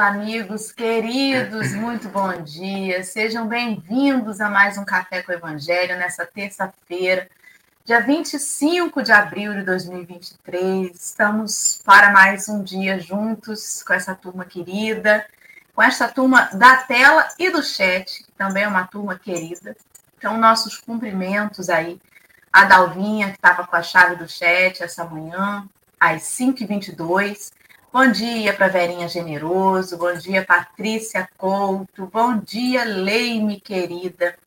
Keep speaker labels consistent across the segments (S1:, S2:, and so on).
S1: Amigos queridos, muito bom dia. Sejam bem-vindos a mais um Café com o Evangelho nessa terça-feira, dia 25 de abril de 2023. Estamos para mais um dia juntos com essa turma querida, com esta turma da tela e do chat, que também é uma turma querida. Então, nossos cumprimentos aí a Dalvinha, que estava com a chave do chat essa manhã, às 5h22. Bom dia para Verinha Generoso, bom dia Patrícia Couto, bom dia Leime querida,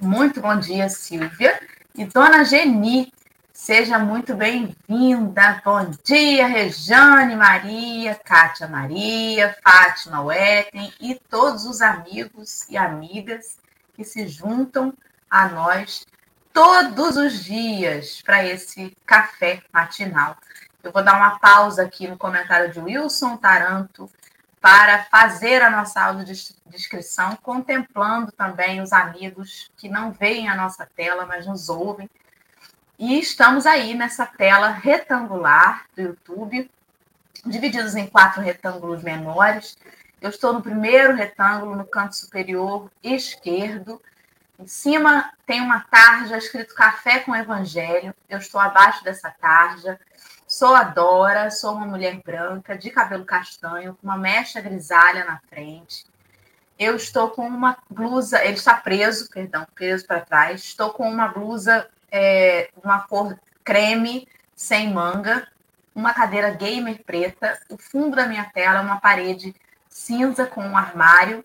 S1: muito bom dia Silvia. E Dona Geni, seja muito bem-vinda, bom dia Rejane Maria, Kátia Maria, Fátima Wetten e todos os amigos e amigas que se juntam a nós todos os dias para esse café matinal. Eu vou dar uma pausa aqui no comentário de Wilson Taranto para fazer a nossa aula de descrição, contemplando também os amigos que não veem a nossa tela, mas nos ouvem. E estamos aí nessa tela retangular do YouTube, divididos em quatro retângulos menores. Eu estou no primeiro retângulo, no canto superior esquerdo. Em cima tem uma tarja escrito Café com Evangelho. Eu estou abaixo dessa tarja. Sou a Dora, sou uma mulher branca, de cabelo castanho, com uma mecha grisalha na frente. Eu estou com uma blusa, ele está preso, perdão, preso para trás. Estou com uma blusa é, uma cor creme, sem manga, uma cadeira gamer preta. O fundo da minha tela é uma parede cinza com um armário.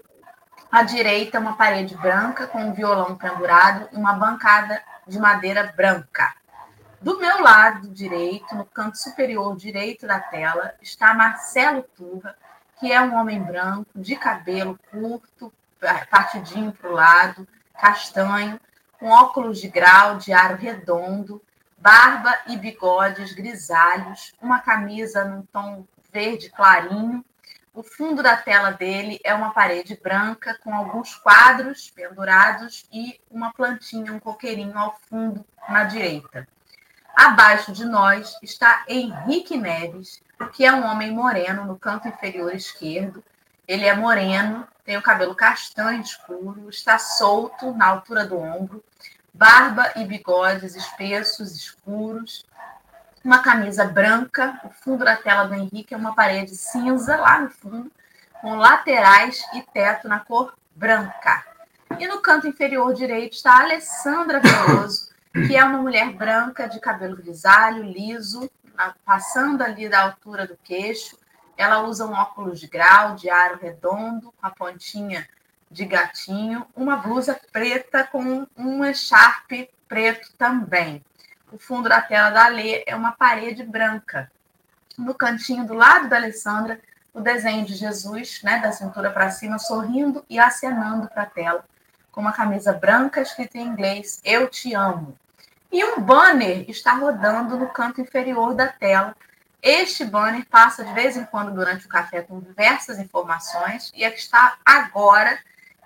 S1: À direita, uma parede branca com um violão pendurado e uma bancada de madeira branca. Do meu lado direito, no canto superior direito da tela, está Marcelo Turra, que é um homem branco, de cabelo curto, partidinho para o lado, castanho, com óculos de grau de aro redondo, barba e bigodes grisalhos, uma camisa num tom verde clarinho. O fundo da tela dele é uma parede branca com alguns quadros pendurados e uma plantinha, um coqueirinho ao fundo na direita. Abaixo de nós está Henrique Neves, que é um homem moreno no canto inferior esquerdo. Ele é moreno, tem o cabelo castanho escuro, está solto na altura do ombro, barba e bigodes espessos, escuros, uma camisa branca. O fundo da tela do Henrique é uma parede cinza lá no fundo, com laterais e teto na cor branca. E no canto inferior direito está Alessandra Veloso, que é uma mulher branca de cabelo grisalho, liso, passando ali da altura do queixo. Ela usa um óculos de grau, de aro redondo, com a pontinha de gatinho, uma blusa preta com um echarpe preto também. O fundo da tela da Lê é uma parede branca. No cantinho do lado da Alessandra, o desenho de Jesus, né, da cintura para cima, sorrindo e acenando para a tela, com uma camisa branca escrita em inglês: Eu te amo. E um banner está rodando no canto inferior da tela. Este banner passa de vez em quando durante o café com diversas informações e é que está agora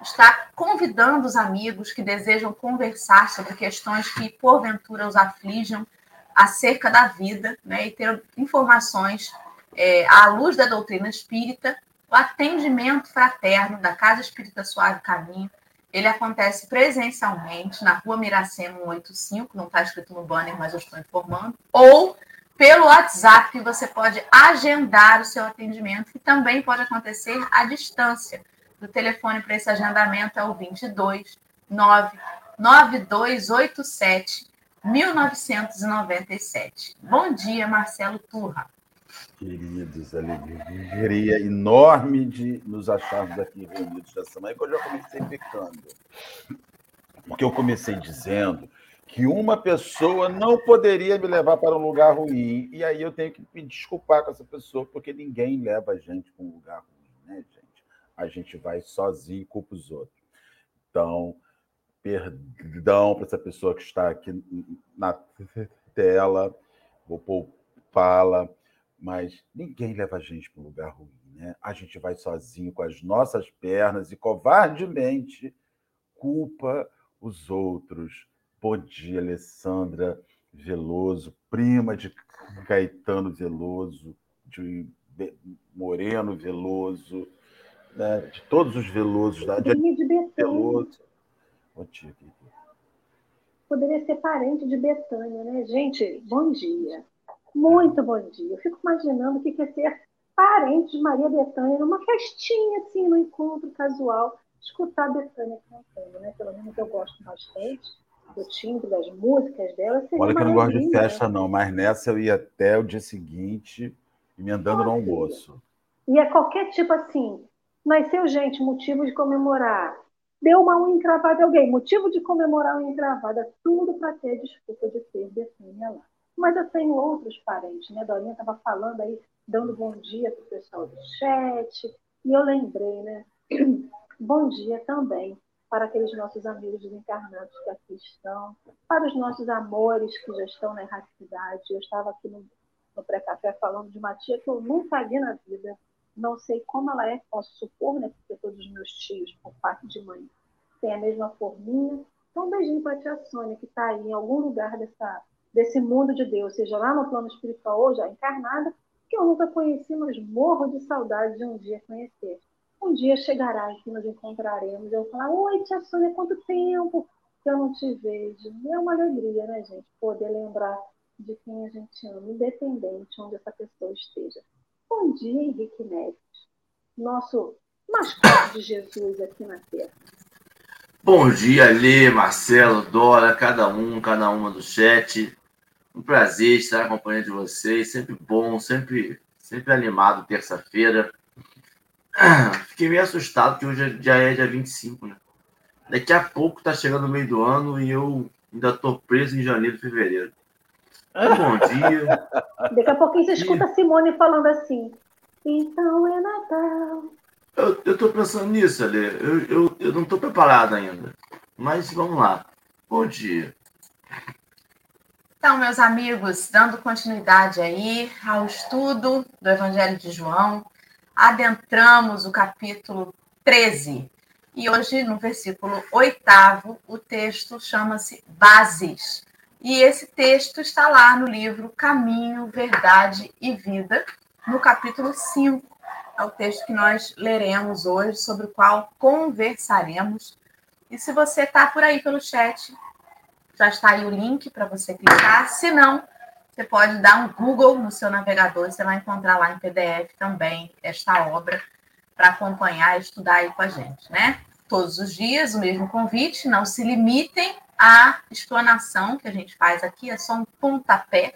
S1: está convidando os amigos que desejam conversar sobre questões que porventura os aflijam acerca da vida, né, e ter informações é, à luz da doutrina espírita, o atendimento fraterno da Casa Espírita Suave Caminho ele acontece presencialmente na rua Miracema 185, não está escrito no banner, mas eu estou informando, ou pelo WhatsApp, que você pode agendar o seu atendimento, que também pode acontecer à distância. O telefone para esse agendamento é o 22 99287 1997. Bom dia, Marcelo Turra.
S2: Queridos, alegria enorme de nos acharmos aqui reunidos essa manhã, que eu já comecei pecando. Porque eu comecei dizendo que uma pessoa não poderia me levar para um lugar ruim. E aí eu tenho que me desculpar com essa pessoa, porque ninguém leva a gente para um lugar ruim, né, gente? A gente vai sozinho e culpa os outros. Então, perdão para essa pessoa que está aqui na tela, vou poupá-la mas ninguém leva a gente para um lugar ruim, né? A gente vai sozinho com as nossas pernas e covardemente culpa os outros. Bom dia, Alessandra Veloso, prima de Caetano Veloso, de Moreno, Veloso, né? de todos os Velosos. Da,
S3: de, de
S2: Veloso.
S3: Poderia ser parente de Betânia, né? Gente, bom dia. Muito bom dia. Eu fico imaginando o que é ser parente de Maria Betânia numa festinha, assim, num encontro casual, escutar a Betânia cantando, né? Pelo menos eu gosto bastante do timbre das músicas dela.
S2: Olha que eu não gosto de festa, não, mas nessa eu ia até o dia seguinte, emendando no almoço.
S3: E é qualquer tipo assim, nasceu gente, motivo de comemorar. Deu uma unha encravada alguém, motivo de comemorar unha encravada, tudo para ter desculpa de ter Betânia lá. Mas eu tenho outros parentes, né? Dorinha estava falando aí, dando bom dia para o pessoal do chat, e eu lembrei, né? bom dia também para aqueles nossos amigos desencarnados que aqui estão, para os nossos amores que já estão na erraticidade. Eu estava aqui no, no pré-café falando de uma tia que eu nunca vi na vida, não sei como ela é, posso supor, né? Porque todos os meus tios, por parte de mãe, têm a mesma forminha. Então, um beijinho para a tia Sônia, que está aí em algum lugar dessa, desse mundo de Deus, seja lá no plano espiritual ou já encarnada, que eu nunca conheci, mas morro de saudade de um dia conhecer. Um dia chegará e que nos encontraremos. Eu vou falar, oi, tia Sônia, quanto tempo que eu não te vejo. E é uma alegria, né, gente, poder lembrar de quem a gente ama, independente onde essa pessoa esteja. Bom dia, Henrique Neves, nosso mascote de Jesus aqui na Terra.
S4: Bom dia, Lê, Marcelo, Dora, cada um, cada uma do chat. Um prazer estar acompanhando de vocês, sempre bom, sempre, sempre animado, terça-feira. Fiquei meio assustado, porque hoje já é dia 25, né? Daqui a pouco tá chegando o meio do ano e eu ainda tô preso em janeiro, fevereiro. Bom dia.
S3: Daqui a pouquinho você escuta a Simone falando assim. Então é Natal.
S4: Eu, eu tô pensando nisso, Ale. Eu, eu, eu não tô preparado ainda. Mas vamos lá. Bom dia.
S1: Então, meus amigos, dando continuidade aí ao estudo do Evangelho de João, adentramos o capítulo 13. E hoje, no versículo 8, o texto chama-se Bases. E esse texto está lá no livro Caminho, Verdade e Vida, no capítulo 5. É o texto que nós leremos hoje, sobre o qual conversaremos. E se você está por aí pelo chat, já está aí o link para você clicar. Se não, você pode dar um Google no seu navegador, você vai encontrar lá em PDF também esta obra para acompanhar e estudar aí com a gente, né? Todos os dias, o mesmo convite, não se limitem à explanação que a gente faz aqui, é só um pontapé,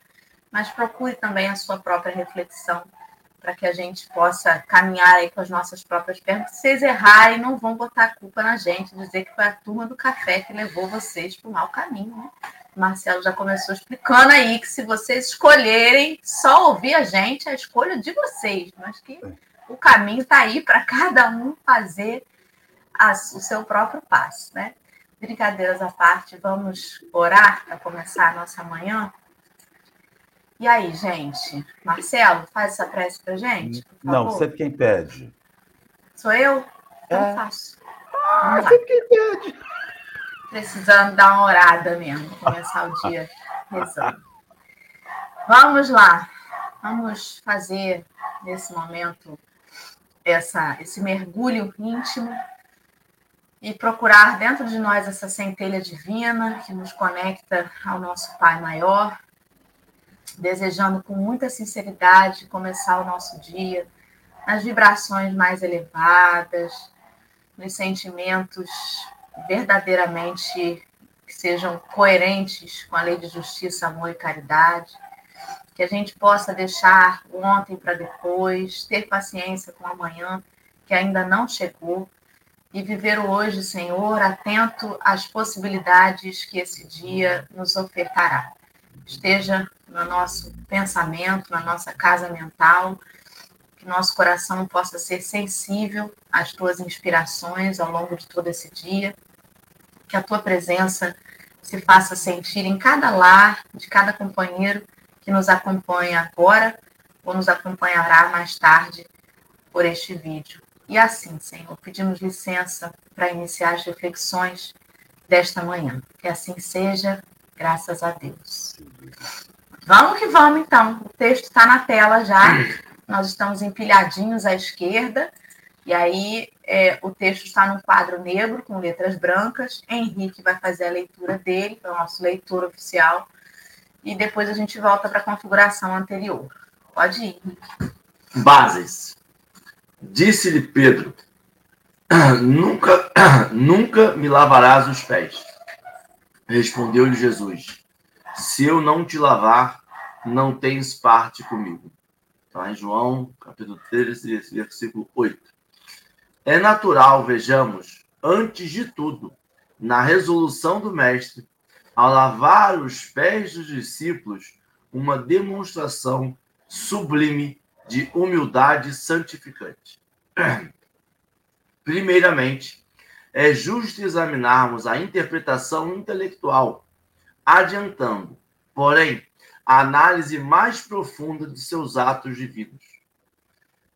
S1: mas procure também a sua própria reflexão para que a gente possa caminhar aí com as nossas próprias pernas. Se vocês errarem, não vão botar a culpa na gente, dizer que foi a turma do café que levou vocês para o mau caminho, né? Marcelo já começou explicando aí que se vocês escolherem só ouvir a gente, é a escolha de vocês, mas que o caminho está aí para cada um fazer o seu próprio passo, né? Brincadeiras à parte, vamos orar para começar a nossa manhã? E aí, gente? Marcelo, faz essa prece para gente?
S2: Não, sempre quem pede.
S1: Sou eu? Eu é. faço.
S2: Ah, sempre quem pede
S1: precisando dar uma orada mesmo, começar o dia rezando. Vamos lá, vamos fazer nesse momento essa, esse mergulho íntimo e procurar dentro de nós essa centelha divina que nos conecta ao nosso Pai Maior, desejando com muita sinceridade começar o nosso dia nas vibrações mais elevadas, nos sentimentos verdadeiramente que sejam coerentes com a lei de justiça, amor e caridade, que a gente possa deixar ontem para depois, ter paciência com amanhã que ainda não chegou e viver o hoje, Senhor, atento às possibilidades que esse dia nos ofertará. Esteja no nosso pensamento, na nossa casa mental, que nosso coração possa ser sensível às tuas inspirações ao longo de todo esse dia, que a tua presença se faça sentir em cada lar, de cada companheiro que nos acompanha agora ou nos acompanhará mais tarde por este vídeo. E assim, Senhor, pedimos licença para iniciar as reflexões desta manhã. Que assim seja, graças a Deus. Vamos que vamos, então. O texto está na tela já. nós estamos empilhadinhos à esquerda, e aí é, o texto está num quadro negro com letras brancas. Henrique vai fazer a leitura dele, que é o nosso leitor oficial, e depois a gente volta para a configuração anterior. Pode ir, Henrique.
S4: Bases. Disse-lhe Pedro: Nunca, nunca me lavarás os pés. Respondeu-lhe Jesus: Se eu não te lavar, não tens parte comigo. Está em João, capítulo 13, versículo 8. É natural, vejamos, antes de tudo, na resolução do Mestre, ao lavar os pés dos discípulos, uma demonstração sublime de humildade santificante. Primeiramente, é justo examinarmos a interpretação intelectual, adiantando, porém, a análise mais profunda de seus atos divinos.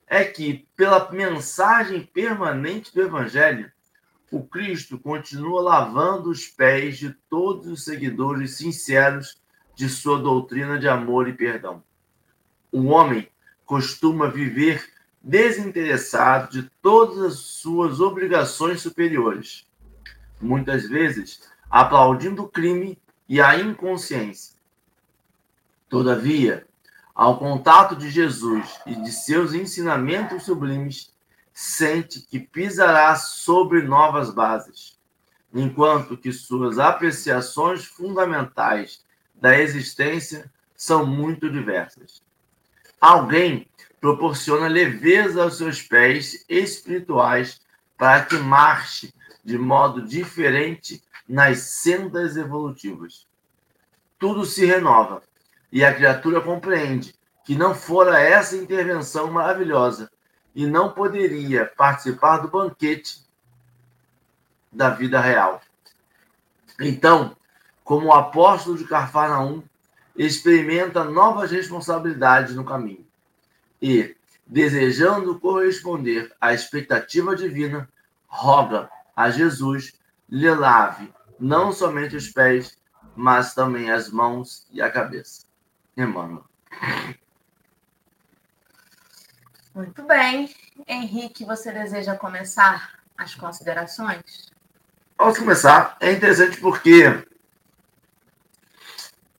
S4: É que, pela mensagem permanente do Evangelho, o Cristo continua lavando os pés de todos os seguidores sinceros de sua doutrina de amor e perdão. O homem costuma viver desinteressado de todas as suas obrigações superiores, muitas vezes aplaudindo o crime e a inconsciência Todavia, ao contato de Jesus e de seus ensinamentos sublimes, sente que pisará sobre novas bases, enquanto que suas apreciações fundamentais da existência são muito diversas. Alguém proporciona leveza aos seus pés espirituais para que marche de modo diferente nas sendas evolutivas. Tudo se renova e a criatura compreende que não fora essa intervenção maravilhosa e não poderia participar do banquete da vida real. Então, como o apóstolo de Carfanaum, experimenta novas responsabilidades no caminho e, desejando corresponder à expectativa divina, roga a Jesus lhe lave não somente os pés, mas também as mãos e a cabeça. Emmanuel.
S1: Muito bem. Henrique, você deseja começar as considerações?
S4: Posso começar. É interessante porque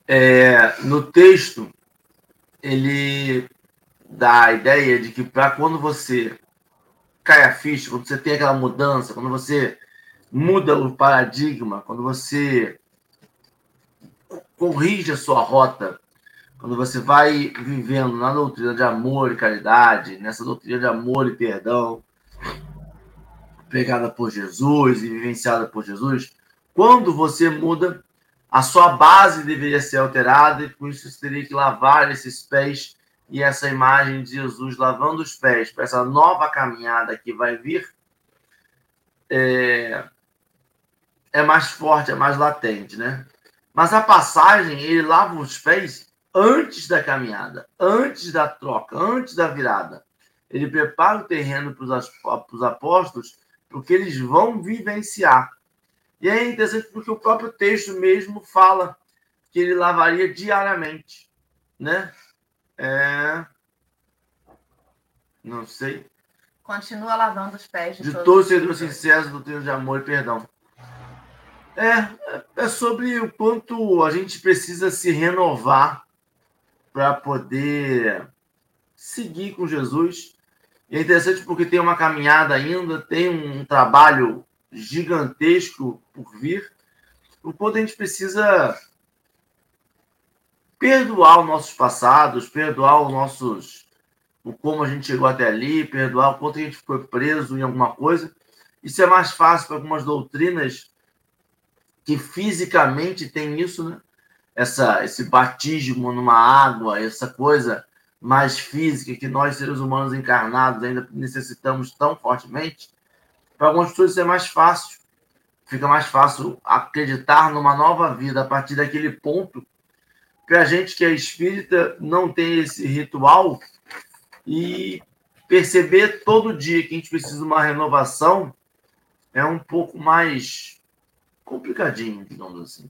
S4: é, no texto ele dá a ideia de que para quando você cai a ficha, quando você tem aquela mudança, quando você muda o paradigma, quando você corrige a sua rota quando você vai vivendo na doutrina de amor e caridade, nessa doutrina de amor e perdão, pregada por Jesus e vivenciada por Jesus, quando você muda, a sua base deveria ser alterada e por isso você teria que lavar esses pés e essa imagem de Jesus lavando os pés para essa nova caminhada que vai vir é, é mais forte, é mais latente, né? Mas a passagem, ele lava os pés antes da caminhada, antes da troca, antes da virada. Ele prepara o terreno para os apóstolos, porque eles vão vivenciar. E é interessante porque o próprio texto mesmo fala que ele lavaria diariamente, né? É... Não sei.
S1: Continua lavando os pés
S4: de, de todos os sinceros do treino de amor e perdão. É, é sobre o quanto a gente precisa se renovar para poder seguir com Jesus. E é interessante porque tem uma caminhada ainda, tem um trabalho gigantesco por vir, o quanto a gente precisa perdoar os nossos passados, perdoar os nossos o como a gente chegou até ali, perdoar o quanto a gente foi preso em alguma coisa. Isso é mais fácil para algumas doutrinas que fisicamente tem isso, né? essa, esse batismo numa água, essa coisa mais física que nós, seres humanos encarnados, ainda necessitamos tão fortemente, para algumas pessoas isso é mais fácil. Fica mais fácil acreditar numa nova vida a partir daquele ponto. Para a gente que é espírita, não tem esse ritual e perceber todo dia que a gente precisa de uma renovação é um pouco mais complicadinho, digamos assim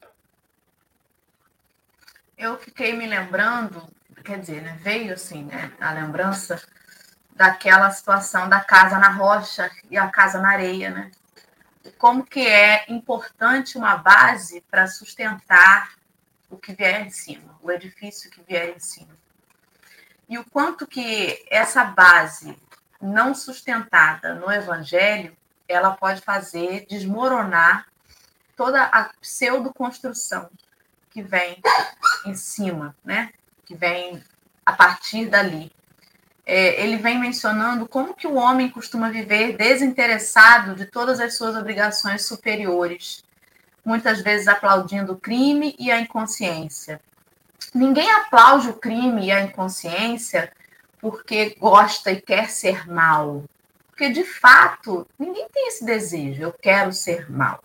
S1: eu fiquei me lembrando quer dizer, né, veio assim, né, a lembrança daquela situação da casa na rocha e a casa na areia, né? Como que é importante uma base para sustentar o que vier em cima, o edifício que vier em cima. E o quanto que essa base não sustentada no evangelho, ela pode fazer desmoronar toda a pseudo-construção que vem em cima, né? Que vem a partir dali. É, ele vem mencionando como que o homem costuma viver desinteressado de todas as suas obrigações superiores, muitas vezes aplaudindo o crime e a inconsciência. Ninguém aplaude o crime e a inconsciência porque gosta e quer ser mal. Porque, de fato, ninguém tem esse desejo, eu quero ser mal.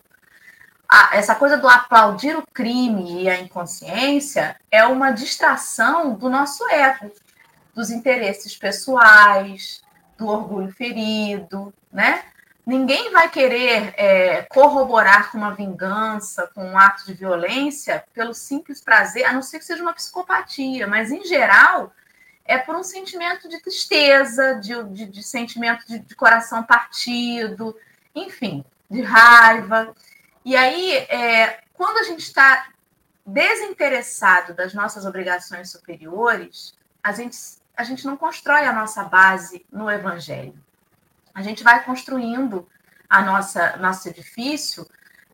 S1: essa coisa do aplaudir o crime e a inconsciência é uma distração do nosso ego, dos interesses pessoais, do orgulho ferido, né? Ninguém vai querer é, corroborar com uma vingança, com um ato de violência, pelo simples prazer, a não ser que seja uma psicopatia, mas em geral é por um sentimento de tristeza, de, de, de sentimento de, de, coração partido, enfim, de raiva. E aí, é, quando a gente está desinteressado das nossas obrigações superiores, a gente, a gente não constrói a nossa base no Evangelho a gente vai construindo a nossa nosso edifício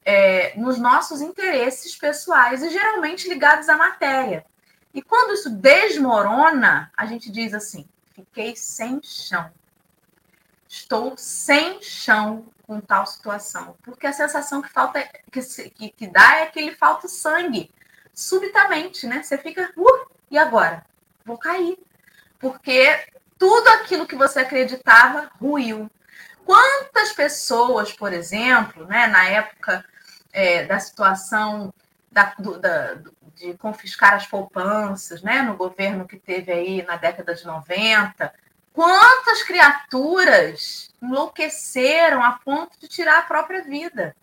S1: é, nos nossos interesses pessoais e geralmente ligados à matéria. E quando isso desmorona, a gente diz assim: fiquei sem chão. Estou sem chão com tal situação. Porque a sensação que falta que, que, que dá é que lhe falta sangue. Subitamente, né? Você fica, uh, e agora? Vou cair. Porque tudo aquilo que você acreditava ruiu. Quantas pessoas, por exemplo, né, na época é, da situação da, do, da, de confiscar as poupanças, né, no governo que teve aí na década de 90, quantas criaturas enlouqueceram a ponto de tirar a própria vida?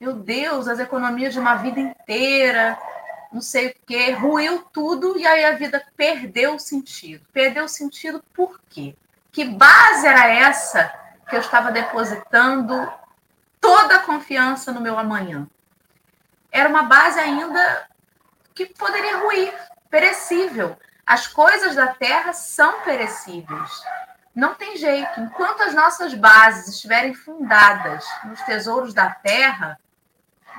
S1: Meu Deus, as economias de uma vida inteira, não sei o quê, ruiu tudo e aí a vida perdeu o sentido. Perdeu o sentido por quê? Que base era essa que eu estava depositando toda a confiança no meu amanhã? Era uma base ainda que poderia ruir, perecível. As coisas da terra são perecíveis. Não tem jeito. Enquanto as nossas bases estiverem fundadas nos tesouros da terra,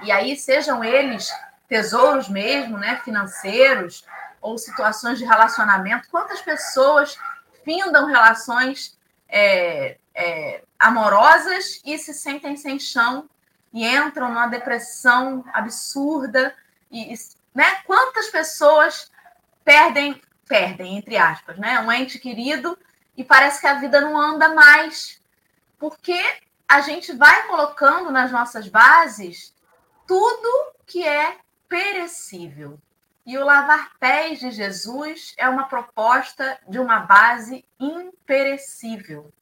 S1: e aí sejam eles tesouros mesmo, né, financeiros ou situações de relacionamento. Quantas pessoas findam relações é, é, amorosas e se sentem sem chão e entram numa depressão absurda e, né? Quantas pessoas perdem, perdem entre aspas, né, um ente querido e parece que a vida não anda mais porque a gente vai colocando nas nossas bases tudo que é perecível. E o lavar pés de Jesus é uma proposta de uma base imperecível.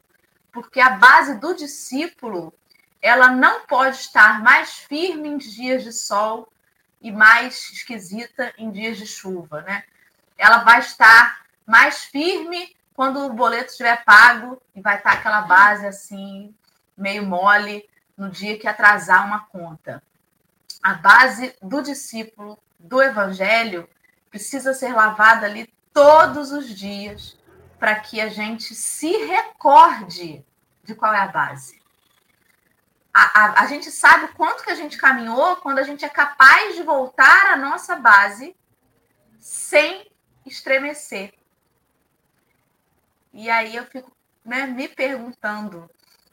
S1: Porque a base do discípulo, ela não pode estar mais firme em dias de sol e mais esquisita em dias de chuva, né? Ela vai estar mais firme quando o boleto estiver pago e vai estar aquela base assim meio mole no dia que atrasar uma conta a base do discípulo, do evangelho, precisa ser lavada ali todos os dias para que a gente se recorde de qual é a base. A, a, a gente sabe quanto que a gente caminhou quando a gente é capaz de voltar à nossa base sem estremecer. E aí eu fico né, me perguntando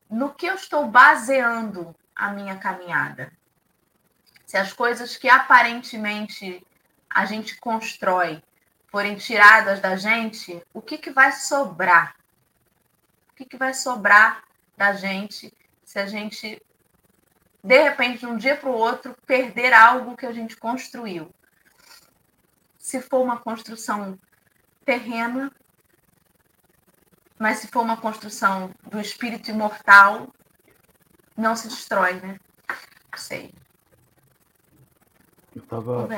S1: no que eu estou baseando a minha caminhada se as coisas que aparentemente a gente constrói forem tiradas da gente, o que, que vai sobrar? O que, que vai sobrar da gente se a gente, de repente, de um dia para o outro, perder algo que a gente construiu? Se for uma construção terrena, mas se for uma construção do espírito imortal, não se destrói, né? Sei.
S2: Eu estava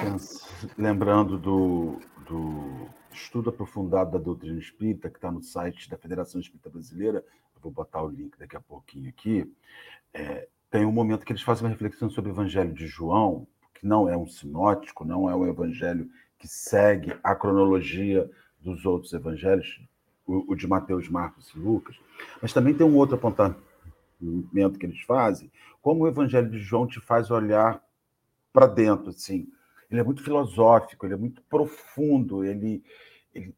S2: lembrando do, do estudo aprofundado da doutrina espírita, que está no site da Federação Espírita Brasileira, vou botar o link daqui a pouquinho aqui, é, tem um momento que eles fazem uma reflexão sobre o Evangelho de João, que não é um sinótico, não é um evangelho que segue a cronologia dos outros evangelhos, o, o de Mateus, Marcos e Lucas, mas também tem um outro apontamento que eles fazem, como o evangelho de João te faz olhar para dentro, assim. Ele é muito filosófico, ele é muito profundo, ele, ele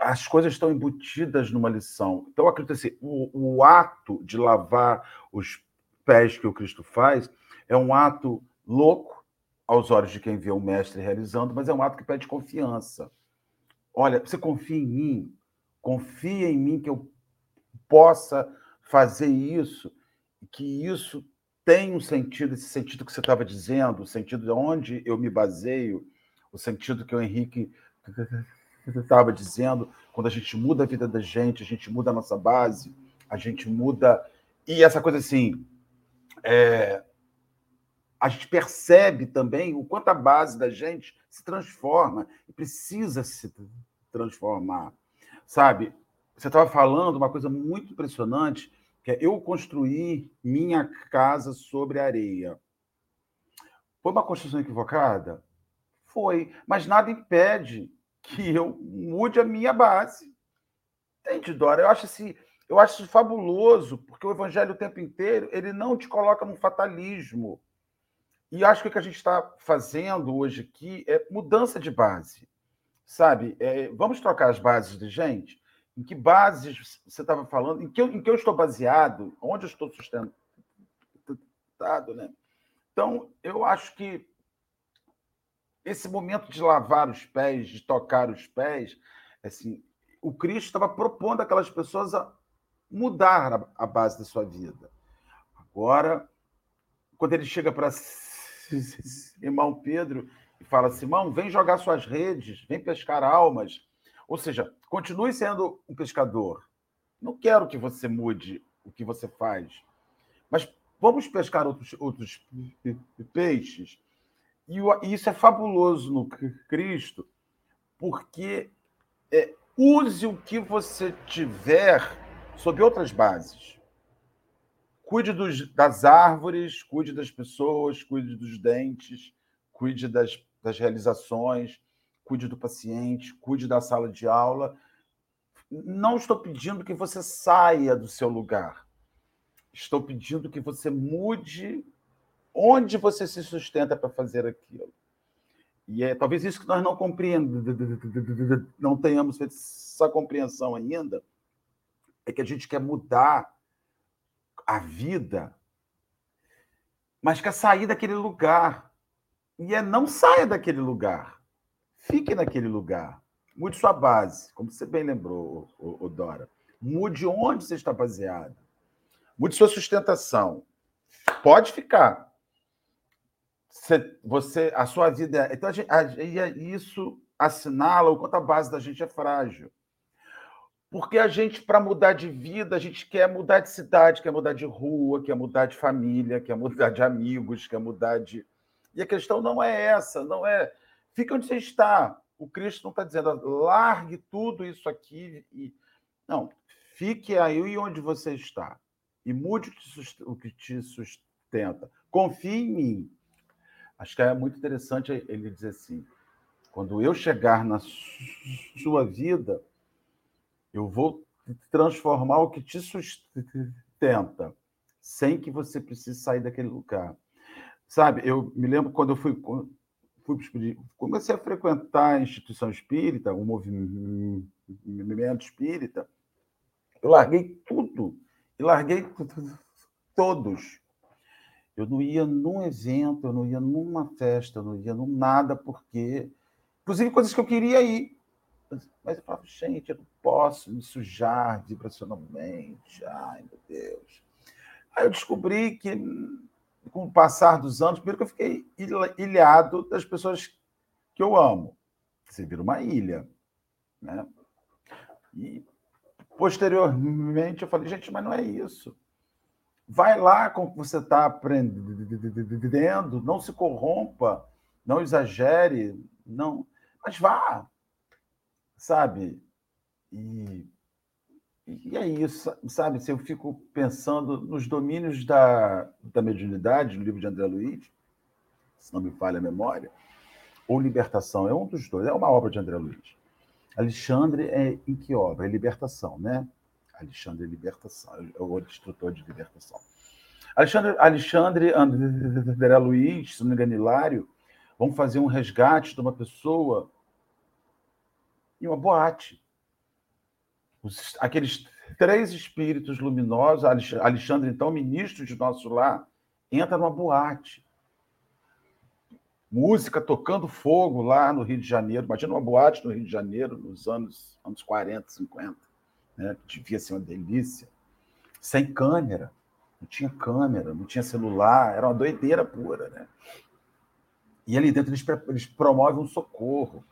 S2: as coisas estão embutidas numa lição. Então, acredito assim, o, o ato de lavar os pés que o Cristo faz é um ato louco aos olhos de quem vê o mestre realizando, mas é um ato que pede confiança. Olha, você confia em mim, confia em mim que eu possa fazer isso, que isso tem um sentido, esse sentido que você estava dizendo, o sentido de onde eu me baseio, o sentido que o Henrique estava dizendo, quando a gente muda a vida da gente, a gente muda a nossa base, a gente muda. E essa coisa assim, é... a gente percebe também o quanto a base da gente se transforma e precisa se transformar. Sabe? Você estava falando uma coisa muito impressionante, que é eu construir minha casa sobre areia. Foi uma construção equivocada? Foi, mas nada impede que eu mude a minha base. Entende, Dora? Eu acho assim, eu acho fabuloso, porque o evangelho o tempo inteiro, ele não te coloca num fatalismo. E acho que o que a gente está fazendo hoje aqui é mudança de base. Sabe? É, vamos trocar as bases de gente? Em que bases você estava falando? Em que, eu, em que eu estou baseado? Onde eu estou sustentado? Né? Então, eu acho que esse momento de lavar os pés, de tocar os pés, assim, o Cristo estava propondo aquelas pessoas a mudar a base da sua vida. Agora, quando ele chega para Simão Pedro e fala: Simão, vem jogar suas redes, vem pescar almas. Ou seja, continue sendo um pescador. Não quero que você mude o que você faz, mas vamos pescar outros, outros peixes e isso é fabuloso no Cristo, porque é, use o que você tiver sob outras bases. Cuide dos, das árvores, cuide das pessoas, cuide dos dentes, cuide das, das realizações, cuide do paciente, cuide da sala de aula. Não estou pedindo que você saia do seu lugar. Estou pedindo que você mude onde você se sustenta para fazer aquilo. E é talvez isso que nós não compreendemos, não tenhamos feito essa compreensão ainda, é que a gente quer mudar a vida, mas quer sair daquele lugar. E é não saia daquele lugar. Fique naquele lugar. Mude sua base, como você bem lembrou, o, Dora. Mude onde você está baseado. Mude sua sustentação. Pode ficar, você, você, a sua vida. Então, a gente, a, isso assinala o quanto a base da gente é frágil. Porque a gente, para mudar de vida, a gente quer mudar de cidade, quer mudar de rua, quer mudar de família, quer mudar de amigos, quer mudar de. E a questão não é essa, não é. Fica onde você está. O Cristo não está dizendo, largue tudo isso aqui e. Não, fique aí onde você está. E mude o que te sustenta. Confie em mim. Acho que é muito interessante ele dizer assim: quando eu chegar na sua vida, eu vou transformar o que te sustenta, sem que você precise sair daquele lugar. Sabe, eu me lembro quando eu fui comecei a frequentar a instituição espírita, o movimento espírita, eu larguei tudo, e larguei todos eu não ia num evento, eu não ia numa festa, eu não ia num nada, porque. Inclusive coisas que eu queria ir. Mas eu falava, gente, eu não posso me sujar vibracionalmente. Ai, meu Deus. Aí eu descobri que, com o passar dos anos, primeiro que eu fiquei ilhado das pessoas que eu amo. Você vira uma ilha. Né? E, posteriormente, eu falei, gente, mas não é isso. Vai lá com o que você está aprendendo, não se corrompa, não exagere, não, mas vá. sabe? E, e é isso, sabe? Se eu fico pensando nos domínios da, da mediunidade, no livro de André Luiz, se não me falha a memória, ou Libertação, é um dos dois, é uma obra de André Luiz. Alexandre é em que obra? É Libertação, né? Alexandre é Libertação, é o instrutor de libertação. Alexandre, Alexandre André Luiz, se não me engano, Hilário, vão fazer um resgate de uma pessoa em uma boate. Os, aqueles três espíritos luminosos, Alexandre, então, ministro de nosso lar, entra numa boate. Música tocando fogo lá no Rio de Janeiro. Imagina uma boate no Rio de Janeiro nos anos, anos 40, 50. Né? Devia ser uma delícia. Sem câmera. Não tinha câmera, não tinha celular. Era uma doideira pura. Né? E ali dentro eles, eles promovem um socorro.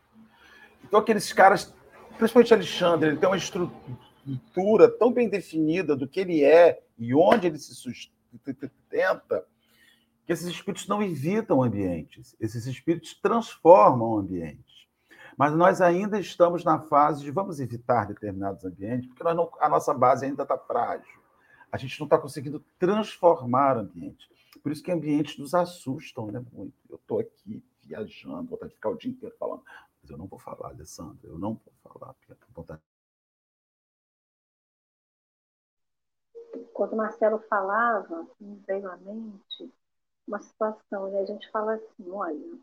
S2: Então, aqueles caras, principalmente Alexandre, ele tem uma estrutura tão bem definida do que ele é e onde ele se sustenta, que esses espíritos não evitam ambientes, esses espíritos transformam ambientes. Mas nós ainda estamos na fase de vamos evitar determinados ambientes, porque não, a nossa base ainda está frágil. A gente não está conseguindo transformar ambientes. Por isso que ambientes nos assustam né, muito. Eu estou aqui viajando, vou ficar o dia inteiro falando. Eu não vou falar, Alessandro, eu não vou falar. Vontade...
S3: Quando o Marcelo falava, me veio à mente uma situação, e a gente fala assim, olha,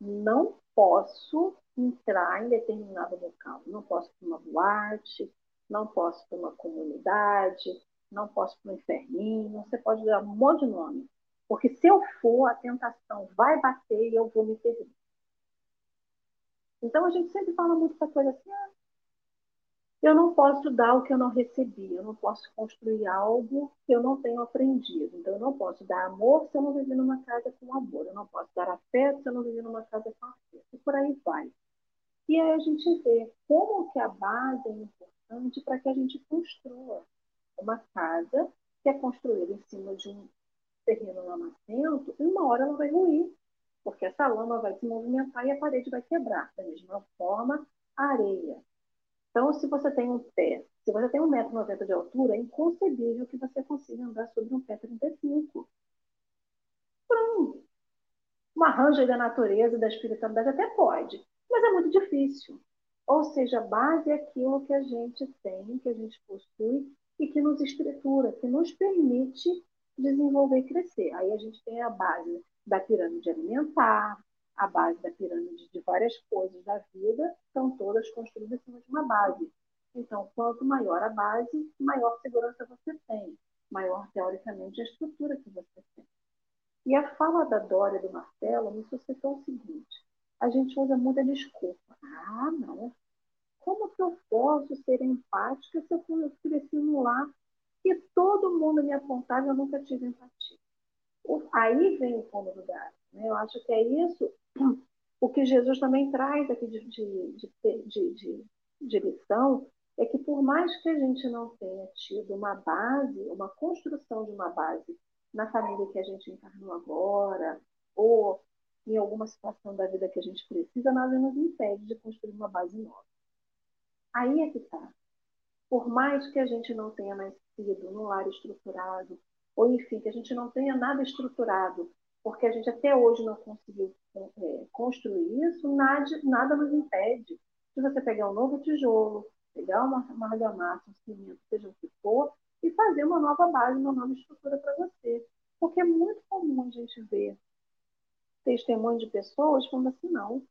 S3: não posso entrar em determinado local, não posso para uma boate, não posso para uma comunidade, não posso para um inferninho, você pode dar um monte de nome. Porque se eu for, a tentação vai bater e eu vou me perder. Então a gente sempre fala muito essa coisa assim: ah, eu não posso dar o que eu não recebi, eu não posso construir algo que eu não tenho aprendido. Então eu não posso dar amor se eu não viver numa casa com amor, eu não posso dar afeto se eu não viver numa casa com afeto. E por aí vai. E aí a gente vê como que a base é importante para que a gente construa uma casa que é construída em cima de um terreno lamacento, e uma hora ela vai ruir, porque essa lama vai se movimentar e a parede vai quebrar. Da mesma forma, a areia. Então, se você tem um pé, se você tem 1,90m de altura, é inconcebível que você consiga andar sobre um pé 35. Pronto. Um arranjo da natureza, da espiritualidade até pode, mas é muito difícil. Ou seja, a base é aquilo que a gente tem, que a gente possui e que nos estrutura, que nos permite desenvolver e crescer. Aí a gente tem a base da pirâmide alimentar, a base da pirâmide de várias coisas da vida, são todas construídas em cima de uma base. Então, quanto maior a base, maior segurança você tem, maior, teoricamente, a estrutura que você tem. E a fala da Dória e do Marcelo me suscitou o seguinte: a gente usa muita desculpa. Ah, não. Como que eu posso ser empática se eu cresci num lar e todo mundo me apontava, eu nunca tive empatia. Aí vem o fundo do gato. Né? Eu acho que é isso o que Jesus também traz aqui de, de, de, de lição, é que por mais que a gente não tenha tido uma base, uma construção de uma base na família que a gente encarnou agora, ou em alguma situação da vida que a gente precisa, nada nos impede de construir uma base nova. Aí é que está. Por mais que a gente não tenha nascido num lar estruturado, ou enfim, que a gente não tenha nada estruturado, porque a gente até hoje não conseguiu é, construir isso, nada, nada nos impede de você pegar um novo tijolo, pegar uma, uma argamassa, um cimento, seja o que for, e fazer uma nova base, uma nova estrutura para você. Porque é muito comum a gente ver testemunhos de pessoas falando assim, não,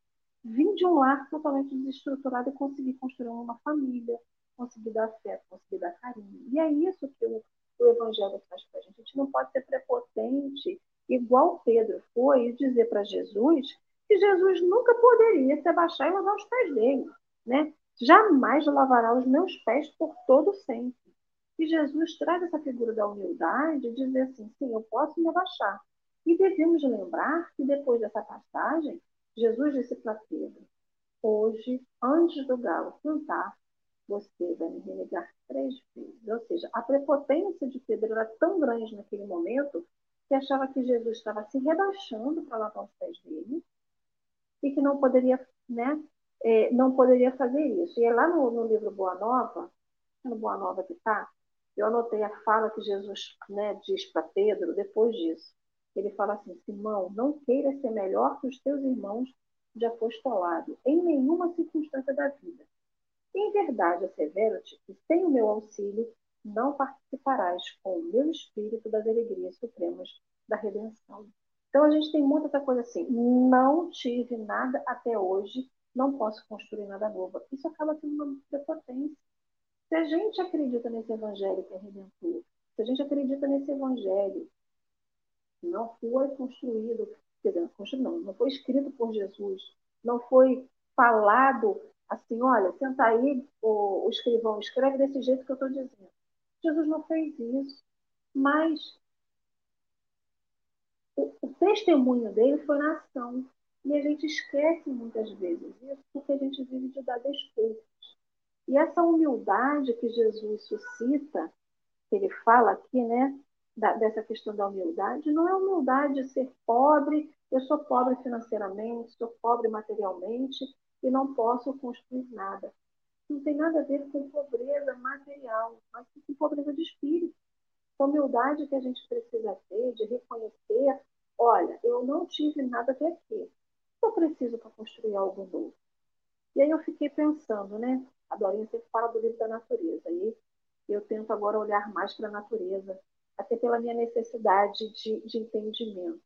S3: vim de um lar totalmente desestruturado e consegui construir uma família, conseguir dar afeto, conseguir dar carinho. E é isso que o, o Evangelho faz para a gente. A gente não pode ser prepotente, igual Pedro foi, e dizer para Jesus que Jesus nunca poderia se abaixar e lavar os pés dele. Né? Jamais lavará os meus pés por todo sempre. E Jesus traz essa figura da humildade dizer assim: sim, eu posso me abaixar. E devemos lembrar que depois dessa passagem, Jesus disse para Pedro: Hoje, antes do galo cantar, você vai me renegar três vezes. Ou seja, a prepotência de Pedro era tão grande naquele momento que achava que Jesus estava se rebaixando para lavar os pés dele e que não poderia né, é, não poderia fazer isso. E é lá no, no livro Boa Nova, no Boa Nova que está, eu anotei a fala que Jesus né, diz para Pedro depois disso. Ele fala assim: Simão, não queira ser melhor que os teus irmãos de apostolado, em nenhuma circunstância da vida. Em verdade, assevero-te que sem o meu auxílio não participarás com o meu espírito das alegrias supremas da redenção. Então a gente tem muita essa coisa assim, não tive nada até hoje, não posso construir nada novo. Isso acaba sendo uma prepotência. Se a gente acredita nesse evangelho que é redentor, se a gente acredita nesse evangelho que não foi construído, quer dizer, não, não foi escrito por Jesus, não foi falado assim, olha, senta aí, o, o escrivão, escreve desse jeito que eu estou dizendo. Jesus não fez isso, mas o, o testemunho dele foi na ação. E a gente esquece muitas vezes isso porque a gente vive de dar desculpas. E essa humildade que Jesus suscita, que ele fala aqui, né, da, dessa questão da humildade, não é humildade de ser pobre, eu sou pobre financeiramente, sou pobre materialmente e não posso construir nada não tem nada a ver com pobreza material, mas com pobreza de espírito. A humildade que a gente precisa ter, de reconhecer, olha, eu não tive nada até aqui. Eu preciso para construir algo novo. E aí eu fiquei pensando, né? A Dorinha sempre fala do livro da natureza. E eu tento agora olhar mais para a natureza, até pela minha necessidade de, de entendimento.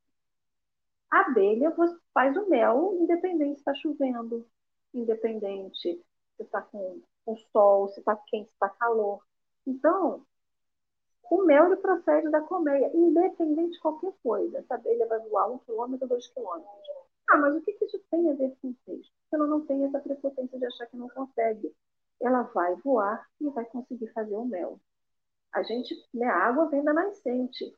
S3: A abelha faz o mel independente se está chovendo, independente se está com, com sol, se está quente, se está calor. Então, o mel ele procede da colmeia, independente de qualquer coisa. Essa abelha vai voar um quilômetro, dois quilômetros. Ah, mas o que, que isso tem a ver com o texto? Ela não tem essa prepotência de achar que não consegue. Ela vai voar e vai conseguir fazer o mel. A gente, né, a água vem da nascente.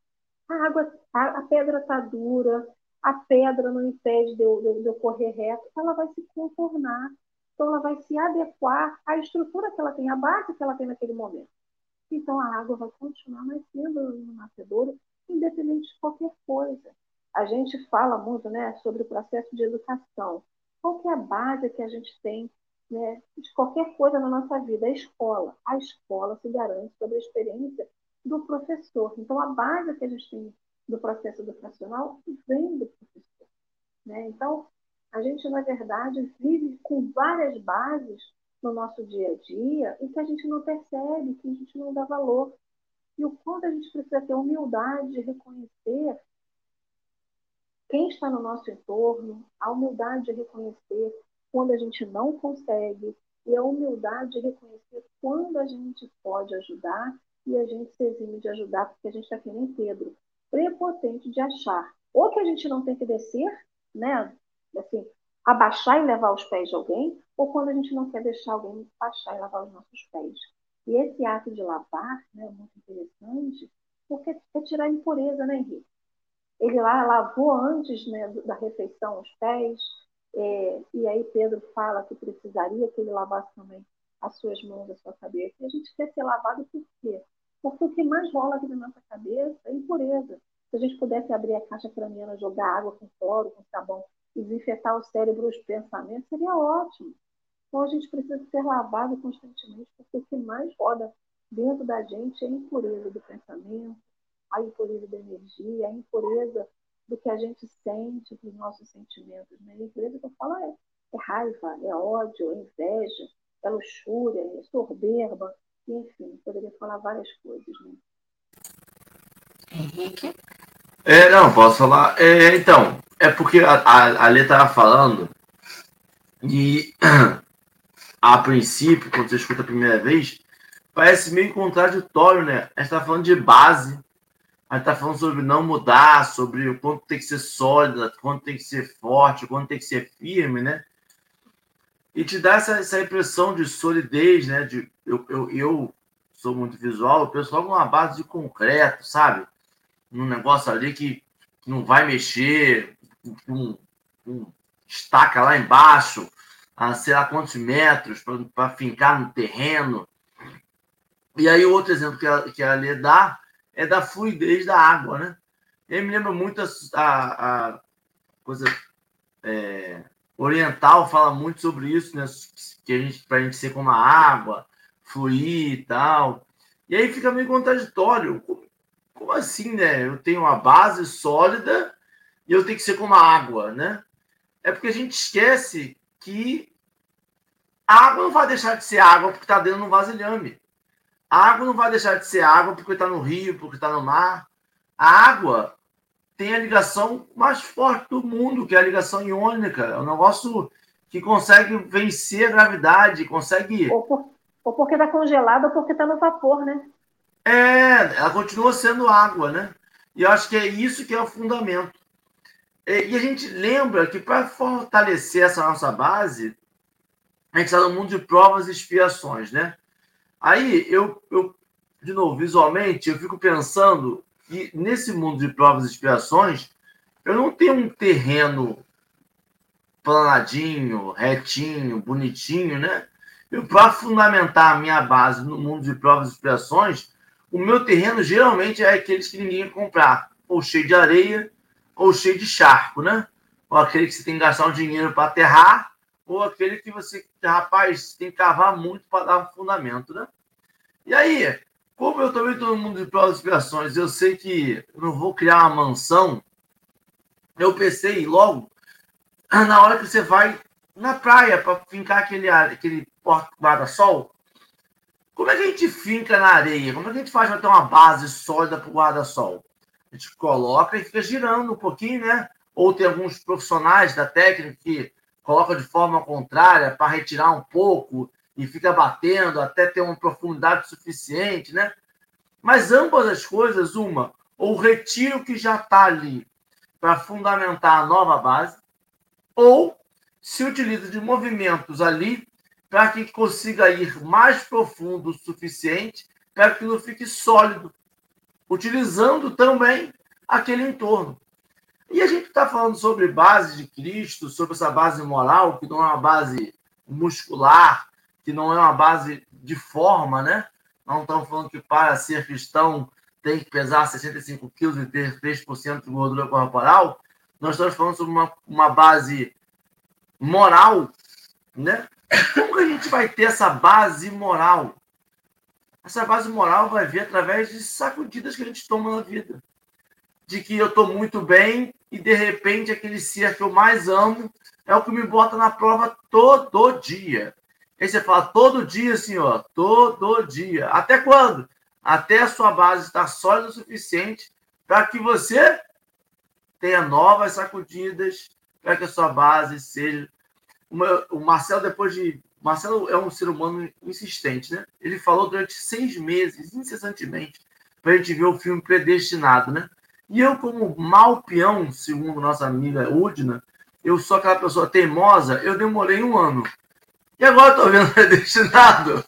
S3: A água, a, a pedra está dura, a pedra não impede de eu, de, eu correr reto, ela vai se contornar. Então, ela vai se adequar à estrutura que ela tem, à base que ela tem naquele momento. Então, a água vai continuar nascendo no nascedouro, independente de qualquer coisa. A gente fala muito né, sobre o processo de educação. Qual que é a base que a gente tem né, de qualquer coisa na nossa vida? A escola. A escola se garante sobre a experiência do professor. Então, a base que a gente tem do processo educacional vem do professor. Né? Então, a gente, na verdade, vive com várias bases no nosso dia a dia e que a gente não percebe, que a gente não dá valor. E o quanto a gente precisa ter humildade de reconhecer quem está no nosso entorno, a humildade de reconhecer quando a gente não consegue e a humildade de reconhecer quando a gente pode ajudar e a gente se exime de ajudar, porque a gente está aqui nem Pedro, prepotente de achar ou que a gente não tem que descer, né, assim, abaixar e levar os pés de alguém, ou quando a gente não quer deixar alguém baixar e lavar os nossos pés. E esse ato de lavar né, é muito interessante, porque é tirar a impureza, né, Henrique? Ele lá lavou antes né, da refeição os pés, é, e aí Pedro fala que precisaria que ele lavasse também as suas mãos, a sua cabeça. E a gente quer ser lavado por quê? Porque o que mais rola aqui na nossa cabeça é impureza. Se a gente pudesse abrir a caixa craniana, jogar água com cloro, com sabão e desinfetar o cérebro, os pensamentos, seria ótimo. Então a gente precisa ser lavado constantemente, porque o que mais roda dentro da gente é a impureza do pensamento, a impureza da energia, a impureza do que a gente sente, dos nossos sentimentos. Né? A impureza que eu falo é, é raiva, é ódio, é inveja, é luxúria, é soberba, enfim, poderia falar várias coisas. Né?
S1: Henrique?
S4: É, não, posso falar. É, então, é porque a, a, a Lê estava falando e a princípio, quando você escuta a primeira vez, parece meio contraditório, né? A gente está falando de base, a gente está falando sobre não mudar, sobre o quanto tem que ser sólida, quanto tem que ser forte, quanto tem que ser firme, né? E te dá essa, essa impressão de solidez, né? De, eu, eu, eu sou muito visual, o pessoal com uma base de concreto, sabe? Um negócio ali que não vai mexer, um, um estaca lá embaixo, a sei lá quantos metros, para fincar no terreno. E aí, outro exemplo que a, que a Lê dá é da fluidez da água, né? E me lembra muito a, a, a coisa é, oriental fala muito sobre isso, né? Que a gente, para a gente ser como a água, fluir e tal. E aí fica meio contraditório. Como, como assim, né? Eu tenho uma base sólida e eu tenho que ser como a água, né? É porque a gente esquece que a água não vai deixar de ser água porque está dentro de um vasilhame. A água não vai deixar de ser água porque está no rio, porque está no mar. A água tem a ligação mais forte do mundo, que é a ligação iônica. É um negócio que consegue vencer a gravidade, consegue.
S3: Ou, por, ou porque está congelada ou porque está no vapor, né?
S4: É, ela continua sendo água, né? E eu acho que é isso que é o fundamento. E a gente lembra que para fortalecer essa nossa base, a gente está no mundo de provas e expiações, né? Aí eu, eu, de novo, visualmente, eu fico pensando que nesse mundo de provas e expiações, eu não tenho um terreno planadinho, retinho, bonitinho, né? Eu, para fundamentar a minha base no mundo de provas e expiações, o meu terreno geralmente é aqueles que ninguém comprar, ou cheio de areia, ou cheio de charco, né? Ou aquele que você tem que gastar um dinheiro para aterrar, ou aquele que você, rapaz, tem que cavar muito para dar um fundamento, né? E aí, como eu também estou no mundo de provas e expiações, eu sei que não vou criar uma mansão, eu pensei logo, na hora que você vai na praia para fincar aquele, aquele guarda-sol, como é que a gente finca na areia? Como é que a gente faz para ter uma base sólida para o guarda-sol? A gente coloca e fica girando um pouquinho, né? Ou tem alguns profissionais da técnica que colocam de forma contrária para retirar um pouco e fica batendo até ter uma profundidade suficiente, né? Mas ambas as coisas, uma, ou retira o que já está ali para fundamentar a nova base, ou se utiliza de movimentos ali para que consiga ir mais profundo o suficiente para que não fique sólido, utilizando também aquele entorno. E a gente está falando sobre base de Cristo, sobre essa base moral, que não é uma base muscular, que não é uma base de forma, né? Não estamos falando que para ser cristão tem que pesar 65 quilos e ter 3% de gordura corporal. Nós estamos falando sobre uma, uma base moral, né? Como que a gente vai ter essa base moral? Essa base moral vai vir através de sacudidas que a gente toma na vida. De que eu estou muito bem e, de repente, aquele ser que eu mais amo é o que me bota na prova todo dia. Aí você fala todo dia, senhor, todo dia. Até quando? Até a sua base estar sólida o suficiente para que você tenha novas sacudidas, para que a sua base seja. O Marcelo, depois de. Marcelo é um ser humano insistente, né? Ele falou durante seis meses, incessantemente, para a gente ver o filme Predestinado, né? E eu, como mal peão, segundo nossa amiga Udna, eu sou aquela pessoa teimosa, eu demorei um ano. E agora estou vendo predestinado.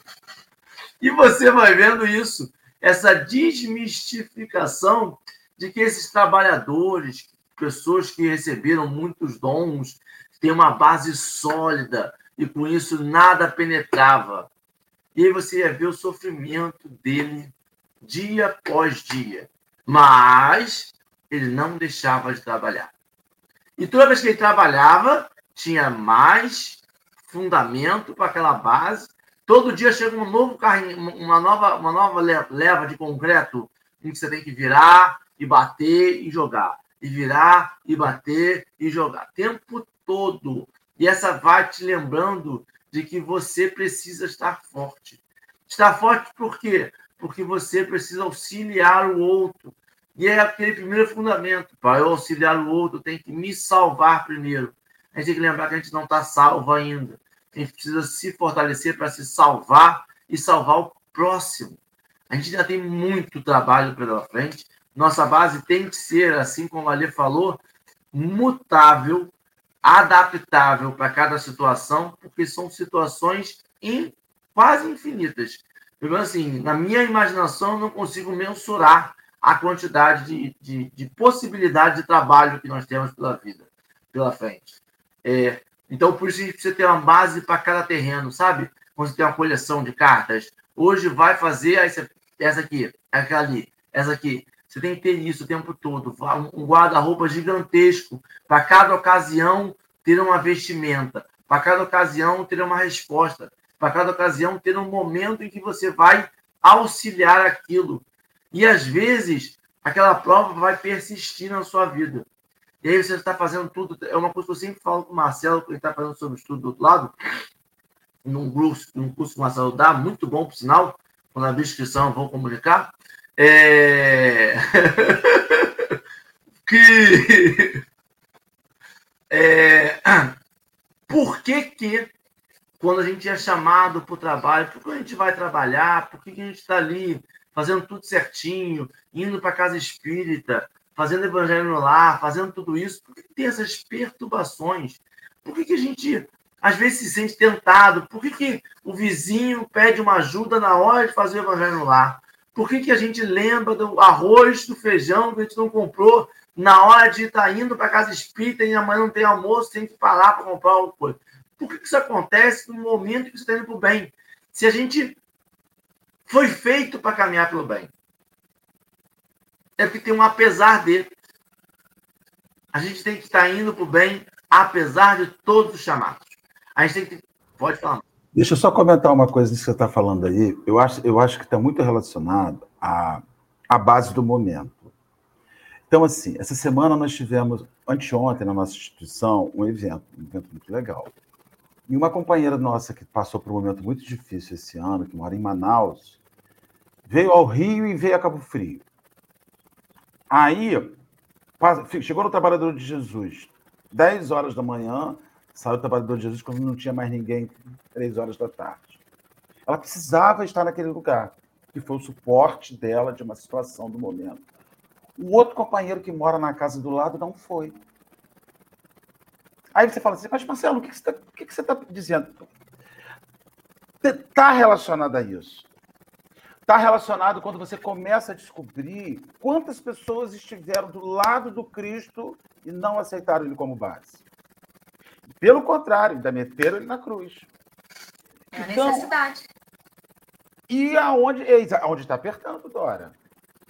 S4: E você vai vendo isso, essa desmistificação de que esses trabalhadores, pessoas que receberam muitos dons, têm uma base sólida e com isso nada penetrava. E aí você ia ver o sofrimento dele dia após dia. Mas ele não deixava de trabalhar. E toda vez que ele trabalhava, tinha mais fundamento para aquela base. Todo dia chega um novo carrinho, uma nova, uma nova leva de concreto em que você tem que virar e bater e jogar. E virar e bater e jogar. Tempo todo. E essa vai te lembrando de que você precisa estar forte. Estar forte por quê? Porque você precisa auxiliar o outro. E é aquele primeiro fundamento. Para eu auxiliar o outro, eu tenho que me salvar primeiro. A gente tem que lembrar que a gente não está salvo ainda. A gente precisa se fortalecer para se salvar e salvar o próximo. A gente ainda tem muito trabalho pela frente. Nossa base tem que ser, assim como a Lê falou, mutável, adaptável para cada situação, porque são situações in, quase infinitas. Menos assim, na minha imaginação, eu não consigo mensurar a quantidade de, de, de possibilidade de trabalho que nós temos pela vida, pela frente. É, então, por isso a gente precisa ter uma base para cada terreno, sabe? Quando você tem uma coleção de cartas, hoje vai fazer essa aqui, aquela ali, essa aqui. Você tem que ter isso o tempo todo. Um guarda-roupa gigantesco para cada ocasião ter uma vestimenta. Para cada ocasião, ter uma resposta. Para cada ocasião, ter um momento em que você vai auxiliar aquilo. E às vezes, aquela prova vai persistir na sua vida. E aí você está fazendo tudo. É uma coisa que eu sempre falo com o Marcelo, que ele está fazendo sobre estudo do outro lado, num curso, num curso que o Marcelo dá, muito bom, por sinal. Abrir inscrição, vou comunicar. É... que. É... Por que que quando a gente é chamado para o trabalho, por que a gente vai trabalhar, por que, que a gente está ali fazendo tudo certinho, indo para casa espírita, fazendo evangelho no lar, fazendo tudo isso, por que tem essas perturbações? Por que, que a gente às vezes se sente tentado? Por que, que o vizinho pede uma ajuda na hora de fazer o evangelho no lar? Por que, que a gente lembra do arroz, do feijão que a gente não comprou na hora de estar tá indo para casa espírita e a mãe não tem almoço, tem que parar para comprar alguma coisa? Por que isso acontece no momento que você está indo para o bem? Se a gente foi feito para caminhar pelo bem, é porque tem um apesar de. A gente tem que estar indo para o bem, apesar de todos os chamados. A gente tem que. Pode falar.
S2: Deixa eu só comentar uma coisa que você está falando aí. Eu acho, eu acho que está muito relacionado à, à base do momento. Então, assim, essa semana nós tivemos, anteontem, na nossa instituição, um evento, um evento muito legal. E uma companheira nossa que passou por um momento muito difícil esse ano, que mora em Manaus, veio ao Rio e veio a Cabo Frio. Aí, chegou no Trabalhador de Jesus, 10 horas da manhã, saiu o Trabalhador de Jesus quando não tinha mais ninguém, 3 horas da tarde. Ela precisava estar naquele lugar, que foi o suporte dela de uma situação do momento. O outro companheiro que mora na casa do lado não foi. Aí você fala assim, mas Marcelo, o que você está tá dizendo? Está relacionado a isso. Está relacionado quando você começa a descobrir quantas pessoas estiveram do lado do Cristo e não aceitaram ele como base. Pelo contrário, ainda meteram ele na cruz.
S1: É a então, necessidade.
S2: E aonde aonde está apertando, Dora?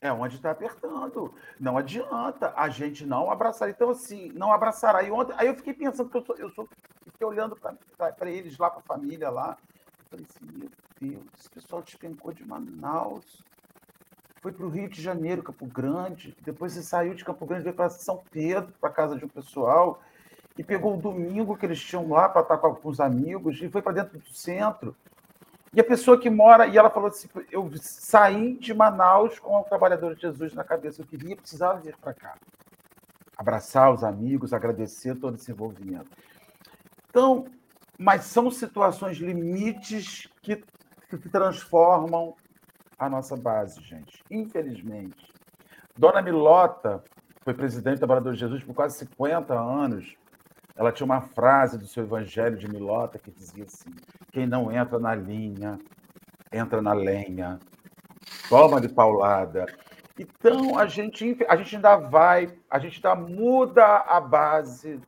S2: É onde está apertando. Não adianta a gente não abraçar. Então, assim, não abraçará. E ontem, aí eu fiquei pensando, que eu, sou, eu sou, fiquei olhando para eles lá, para a família lá. Eu falei assim, meu Deus, esse pessoal despencou de Manaus. Foi para o Rio de Janeiro, Campo Grande. Depois você saiu de Campo Grande, veio para São Pedro, para casa de um pessoal. E pegou o domingo que eles tinham lá para estar com os amigos e foi para dentro do centro. E a pessoa que mora, e ela falou assim: eu saí de Manaus com o trabalhador de Jesus na cabeça, eu queria, precisava vir para cá. Abraçar os amigos, agradecer todo esse envolvimento. Então, mas são situações limites que, que transformam a nossa base, gente. Infelizmente. Dona Milota foi presidente Trabalhador de Jesus por quase 50 anos ela tinha uma frase do seu Evangelho de Milota que dizia assim: quem não entra na linha, entra na lenha, toma de paulada. Então a gente, a gente ainda vai, a gente ainda muda a base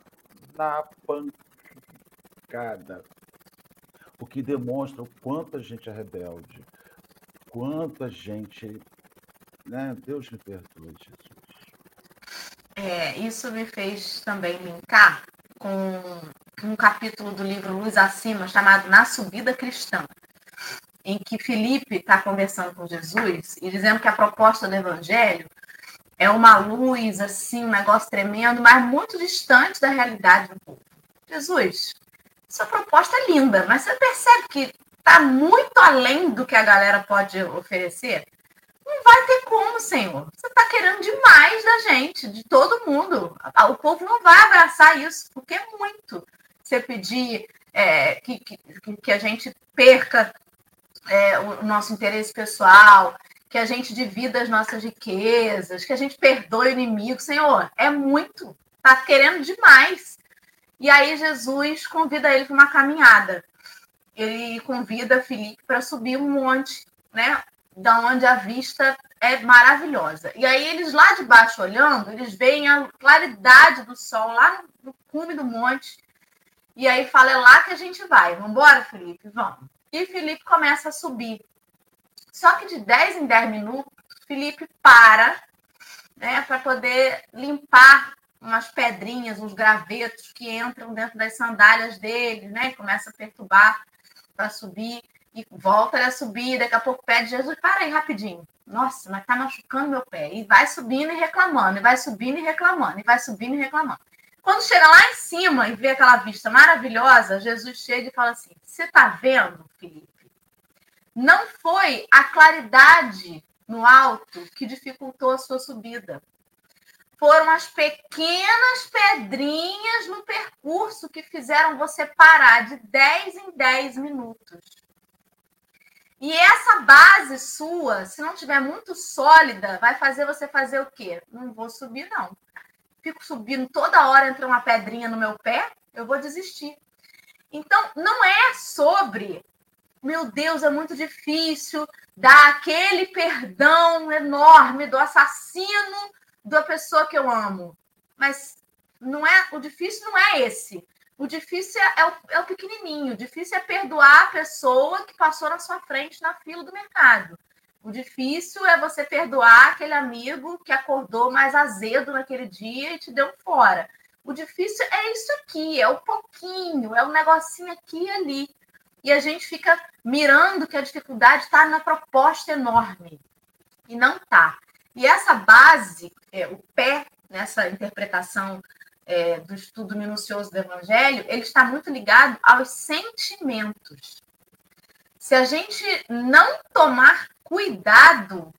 S2: na pancada. O que demonstra o quanto a gente é rebelde, quanto a gente. Né? Deus me perdoe, Jesus.
S1: É, isso me fez também linkar com um capítulo do livro Luz Acima, chamado Na Subida Cristã, em que Felipe está conversando com Jesus e dizendo que a proposta do Evangelho é uma luz, assim, um negócio tremendo, mas muito distante da realidade do povo. Jesus, sua proposta é linda, mas você percebe que está muito além do que a galera pode oferecer? Não vai ter como, Senhor. Você está querendo demais da gente, de todo mundo. O povo não vai abraçar isso, porque é muito. Você pedir é, que, que, que, a gente perca é, o nosso interesse pessoal, que a gente divida as nossas riquezas, que a gente perdoe o inimigo. Senhor, é muito. Está querendo demais. E aí Jesus convida ele para uma caminhada. Ele convida Felipe para subir um monte, né? da onde a vista é maravilhosa. E aí eles lá de baixo olhando, eles veem a claridade do sol lá no cume do monte. E aí fala, é lá que a gente vai. Vamos embora, Felipe? Vamos. E Felipe começa a subir. Só que de 10 em 10 minutos, Felipe para, né, para poder limpar umas pedrinhas, uns gravetos que entram dentro das sandálias dele, né? Começa a perturbar para subir e volta a subir, daqui a pouco pede Jesus, para aí rapidinho. Nossa, mas tá machucando meu pé. E vai subindo e reclamando, e vai subindo e reclamando, e vai subindo e reclamando. Quando chega lá em cima e vê aquela vista maravilhosa, Jesus chega e fala assim: Você está vendo, Felipe? Não foi a claridade no alto que dificultou a sua subida. Foram as pequenas pedrinhas no percurso que fizeram você parar de 10 em 10 minutos. E essa base sua, se não tiver muito sólida, vai fazer você fazer o quê? Não vou subir, não fico subindo toda hora entra uma pedrinha no meu pé, eu vou desistir. Então, não é sobre, meu Deus, é muito difícil dar aquele perdão enorme do assassino da pessoa que eu amo. Mas não é, o difícil não é esse. O difícil é o, é o pequenininho. O difícil é perdoar a pessoa que passou na sua frente na fila do mercado. O difícil é você perdoar aquele amigo que acordou mais azedo naquele dia e te deu fora. O difícil é isso aqui, é o pouquinho, é o negocinho aqui e ali. E a gente fica mirando que a dificuldade está na proposta enorme. E não está. E essa base, é, o pé nessa interpretação é, do estudo minucioso do Evangelho, ele está muito ligado aos sentimentos. Se a gente não tomar cuidado,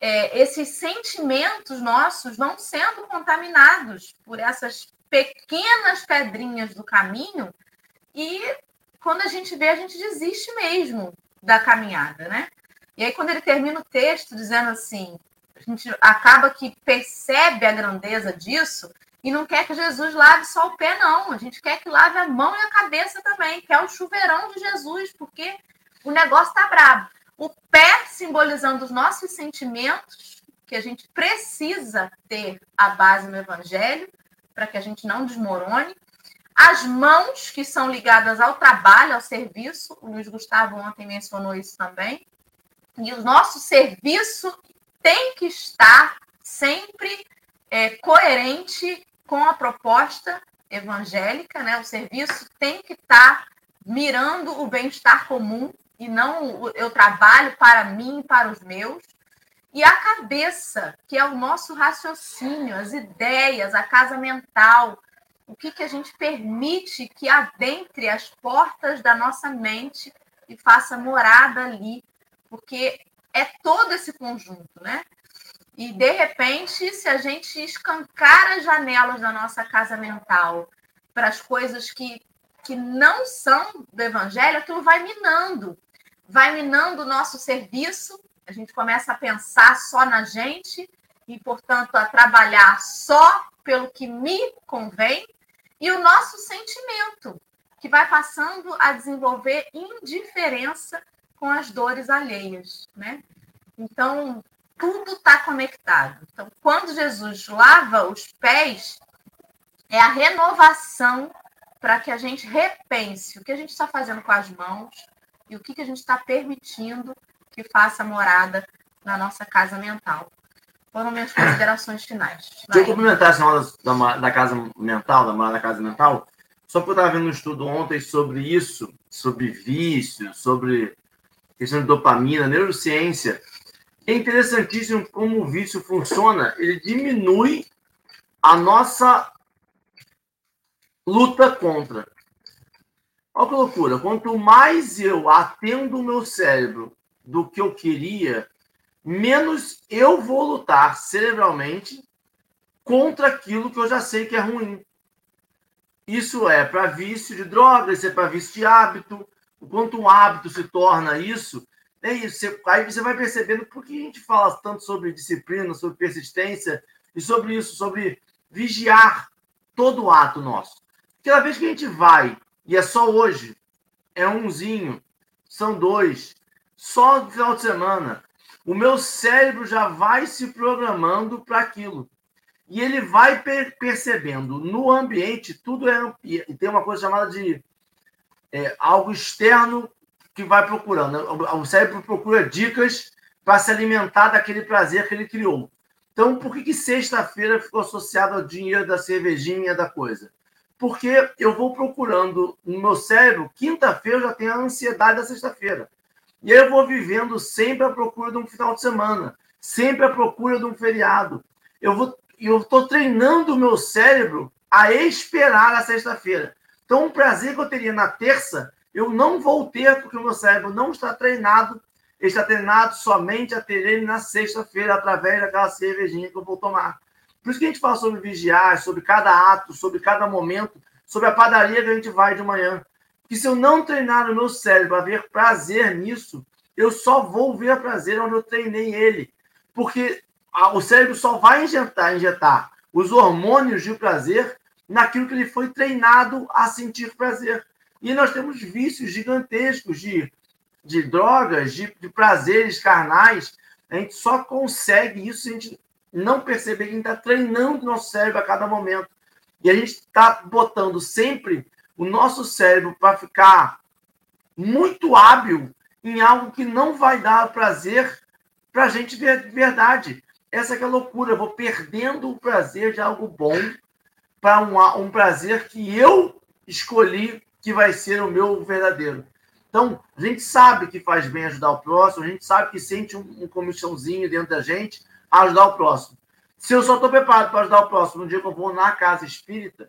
S1: é, esses sentimentos nossos vão sendo contaminados por essas pequenas pedrinhas do caminho e quando a gente vê, a gente desiste mesmo da caminhada, né? E aí, quando ele termina o texto dizendo assim, a gente acaba que percebe a grandeza disso e não quer que Jesus lave só o pé, não. A gente quer que lave a mão e a cabeça também, que é o chuveirão de Jesus, porque o negócio tá brabo. O pé simbolizando os nossos sentimentos, que a gente precisa ter a base no evangelho, para que a gente não desmorone. As mãos, que são ligadas ao trabalho, ao serviço, o Luiz Gustavo ontem mencionou isso também. E o nosso serviço tem que estar sempre é, coerente com a proposta evangélica, né? O serviço tem que estar mirando o bem-estar comum e não eu trabalho para mim, para os meus. E a cabeça, que é o nosso raciocínio, as ideias, a casa mental, o que, que a gente permite que adentre as portas da nossa mente e faça morada ali, porque é todo esse conjunto, né? E de repente, se a gente escancar as janelas da nossa casa mental para as coisas que, que não são do evangelho, aquilo vai minando. Vai minando o nosso serviço, a gente começa a pensar só na gente e, portanto, a trabalhar só pelo que me convém, e o nosso sentimento, que vai passando a desenvolver indiferença com as dores alheias, né? Então, tudo está conectado. Então, quando Jesus lava os pés, é a renovação para que a gente repense o que a gente está fazendo com as mãos, e o que, que a gente está permitindo que faça morada na nossa casa mental. Foram minhas considerações finais.
S4: Vai. Deixa eu complementar essa aula da, da casa mental, da morada da casa mental, só porque eu estava vendo um estudo ontem sobre isso, sobre vício, sobre questão de dopamina, neurociência. É interessantíssimo como o vício funciona. Ele diminui a nossa luta contra. Olha que loucura. Quanto mais eu atendo o meu cérebro do que eu queria, menos eu vou lutar cerebralmente contra aquilo que eu já sei que é ruim. Isso é para vício de drogas, isso é para vício de hábito. O quanto um hábito se torna isso, é isso. Você, aí você vai percebendo por que a gente fala tanto sobre disciplina, sobre persistência e sobre isso, sobre vigiar todo o ato nosso. Cada vez que a gente vai e é só hoje. É umzinho. São dois. Só no final de semana. O meu cérebro já vai se programando para aquilo. E ele vai per percebendo no ambiente, tudo é. E tem uma coisa chamada de é, algo externo que vai procurando. O cérebro procura dicas para se alimentar daquele prazer que ele criou. Então, por que, que sexta-feira ficou associado ao dinheiro da cervejinha da coisa? Porque eu vou procurando no meu cérebro, quinta-feira eu já tenho a ansiedade da sexta-feira. E aí eu vou vivendo sempre à procura de um final de semana, sempre à procura de um feriado. Eu vou eu estou treinando o meu cérebro a esperar a sexta-feira. Então, um prazer que eu teria na terça, eu não vou ter, porque o meu cérebro não está treinado ele está treinado somente a ter ele na sexta-feira, através daquela cervejinha que eu vou tomar. Por isso que a gente fala sobre vigiar, sobre cada ato, sobre cada momento, sobre a padaria que a gente vai de manhã. Porque se eu não treinar o meu cérebro a ver prazer nisso, eu só vou ver prazer onde eu treinei ele. Porque o cérebro só vai injetar, injetar os hormônios de prazer naquilo que ele foi treinado a sentir prazer. E nós temos vícios gigantescos de de drogas, de, de prazeres carnais, a gente só consegue isso se a gente não perceber que a gente está treinando o nosso cérebro a cada momento. E a gente está botando sempre o nosso cérebro para ficar muito hábil em algo que não vai dar prazer para a gente de verdade. Essa é a loucura. Eu vou perdendo o prazer de algo bom para um, um prazer que eu escolhi que vai ser o meu verdadeiro. Então, a gente sabe que faz bem ajudar o próximo, a gente sabe que sente um, um dentro da gente ajudar o próximo. Se eu só estou preparado para ajudar o próximo no dia que eu vou na casa espírita,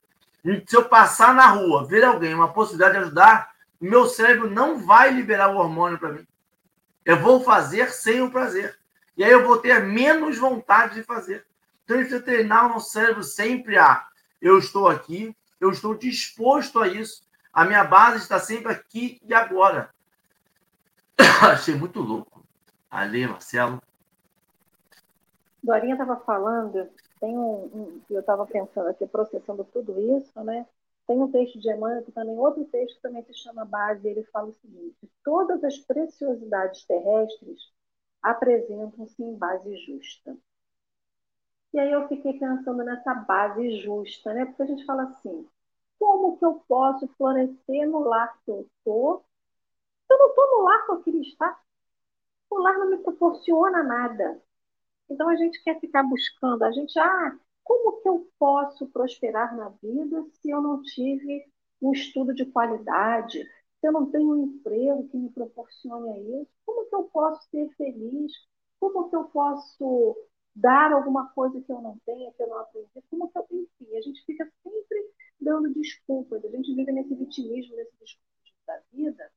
S4: se eu passar na rua, ver alguém, uma possibilidade de ajudar, meu cérebro não vai liberar o hormônio para mim. Eu vou fazer sem o prazer. E aí eu vou ter menos vontade de fazer. Então, a gente precisa treinar o nosso cérebro sempre a eu estou aqui, eu estou disposto a isso. A minha base está sempre aqui e agora. Achei muito louco. Ali, Marcelo.
S3: Dorinha estava falando, tem um, um eu estava pensando aqui, processando tudo isso, né? Tem um texto de Emmanuel, que também outro texto que também se chama Base, ele fala o seguinte: todas as preciosidades terrestres apresentam-se em base justa. E aí eu fiquei pensando nessa base justa, né? Porque a gente fala assim, como que eu posso florescer no lar que eu estou? Eu não estou no lar que eu queria estar. O lar não me proporciona nada. Então a gente quer ficar buscando, a gente, ah, como que eu posso prosperar na vida se eu não tive um estudo de qualidade, se eu não tenho um emprego que me proporcione isso? Como que eu posso ser feliz? Como que eu posso dar alguma coisa que eu não tenho, que eu não aprendi? Como que eu, enfim, a gente fica sempre dando desculpas. A gente vive nesse vitimismo, nesse discurso da vida,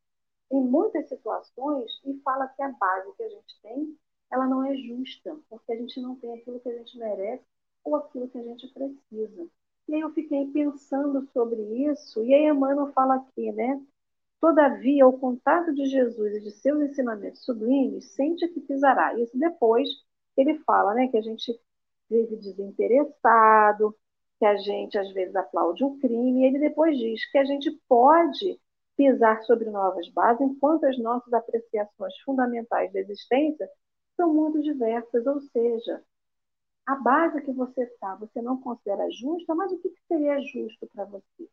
S3: em muitas situações, e fala que a base que a gente tem, ela não é justa, porque a gente não tem aquilo que a gente merece ou aquilo que a gente precisa. E aí eu fiquei pensando sobre isso, e aí Emmanuel fala aqui, né? Todavia, o contato de Jesus e de seus ensinamentos sublimes sente que pisará. Isso depois ele fala, né, que a gente vive desinteressado, que a gente às vezes aplaude um crime, e ele depois diz que a gente pode pisar sobre novas bases enquanto as nossas apreciações fundamentais da existência são muito diversas, ou seja, a base que você está, você não considera justa, mas o que seria justo para você?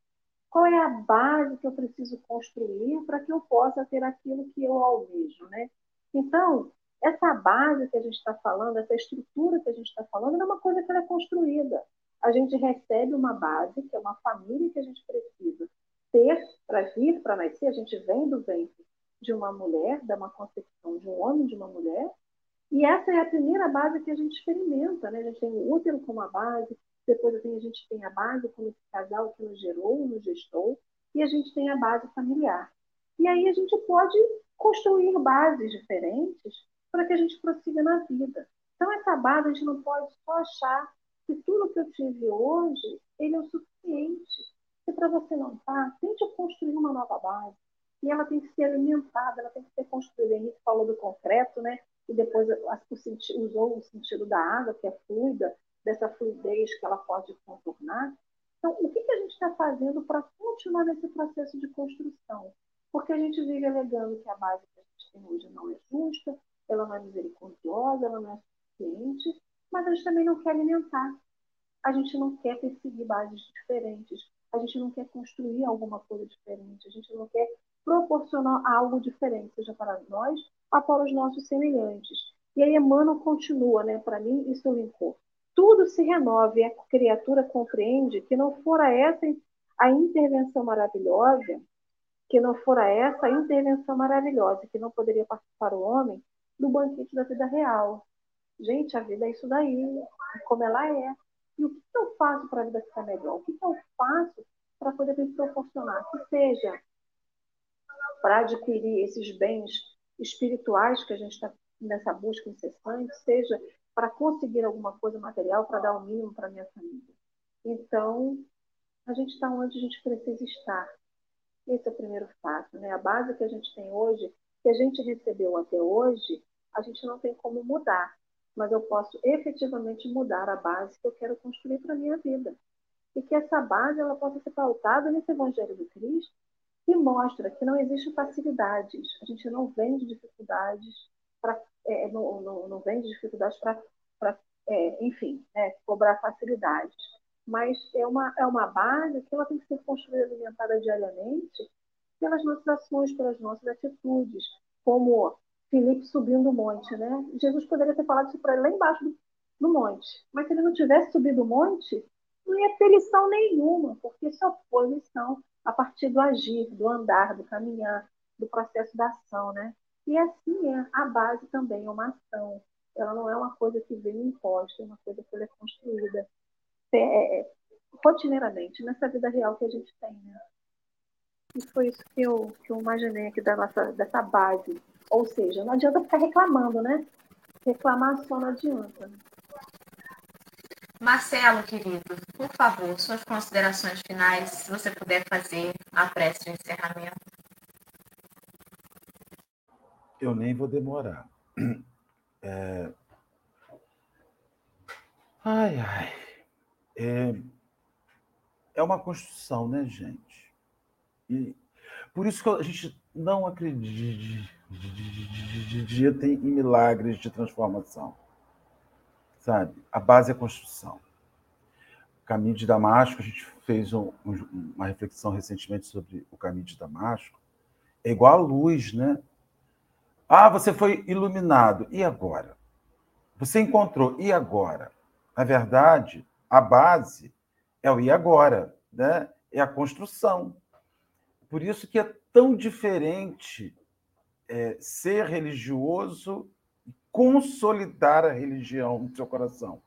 S3: Qual é a base que eu preciso construir para que eu possa ter aquilo que eu almejo, né? Então, essa base que a gente está falando, essa estrutura que a gente está falando, é uma coisa que é construída a gente recebe uma base, que é uma família que a gente precisa ter para vir, para nascer. A gente vem do ventre de uma mulher, da uma concepção de um homem, de uma mulher. E essa é a primeira base que a gente experimenta. Né? A gente tem o útero como a base, depois assim, a gente tem a base como esse casal que nos gerou, nos gestou, e a gente tem a base familiar. E aí a gente pode construir bases diferentes para que a gente prossiga na vida. Então, essa base a gente não pode só achar que tudo que eu tive hoje, ele é o suficiente. Se para você não tá, tente construir uma nova base. E ela tem que ser alimentada, ela tem que ser construída. Henrique falou do concreto, né? E depois usou o sentido da água, que é fluida, dessa fluidez que ela pode contornar. Então, o que a gente está fazendo para continuar nesse processo de construção? Porque a gente vive alegando que a base que a gente tem hoje não é justa, ela não é misericordiosa, ela não é suficiente, mas a gente também não quer alimentar. A gente não quer perseguir bases diferentes. A gente não quer construir alguma coisa diferente. A gente não quer proporcionar algo diferente, seja para nós ou para os nossos semelhantes. E aí Emmanuel continua, né? Para mim, isso eu linkou. se renova e a criatura compreende que não fora essa a intervenção maravilhosa, que não fora essa a intervenção maravilhosa, que não poderia participar o homem do banquete da vida real. Gente, a vida é isso daí, como ela é. E o que eu faço para a vida ficar melhor? O que eu faço para poder me proporcionar? Que seja para adquirir esses bens espirituais que a gente está nessa busca incessante, seja para conseguir alguma coisa material, para dar o mínimo para minha família. Então, a gente está onde a gente precisa estar. Esse é o primeiro fato. Né? A base que a gente tem hoje, que a gente recebeu até hoje, a gente não tem como mudar, mas eu posso efetivamente mudar a base que eu quero construir para a minha vida. E que essa base ela possa ser pautada nesse Evangelho do Cristo, que mostra que não existe facilidades. A gente não vende dificuldades é, não, não, não vende dificuldades para, é, enfim, é, cobrar facilidades. Mas é uma, é uma base que ela tem que ser construída e alimentada diariamente pelas nossas ações, pelas nossas atitudes, como Filipe subindo o monte, né? Jesus poderia ter falado isso para ele lá embaixo do, do monte, mas se ele não tivesse subido o monte, não ia ter lição nenhuma, porque só foi lição a partir do agir, do andar, do caminhar, do processo da ação, né? E assim é, a base também é uma ação. Ela não é uma coisa que vem imposta, é uma coisa que é construída é, é, rotineiramente, nessa vida real que a gente tem. Né? E foi isso que eu, que eu imaginei aqui da nossa, dessa base. Ou seja, não adianta ficar reclamando, né? Reclamar só não adianta.
S1: Marcelo, querido, por favor, suas considerações finais, se você puder fazer a prece de encerramento
S2: eu nem vou demorar. É... Ai, ai. É... é uma construção, né, gente? E por isso que a gente não acredita em milagres de transformação. Sabe? A base é a construção. O caminho de Damasco, a gente fez um, uma reflexão recentemente sobre o caminho de Damasco. É igual a luz, né? Ah, você foi iluminado. E agora? Você encontrou. E agora? Na verdade, a base é o e agora, né? É a construção. Por isso que é tão diferente é, ser religioso e consolidar a religião no seu coração,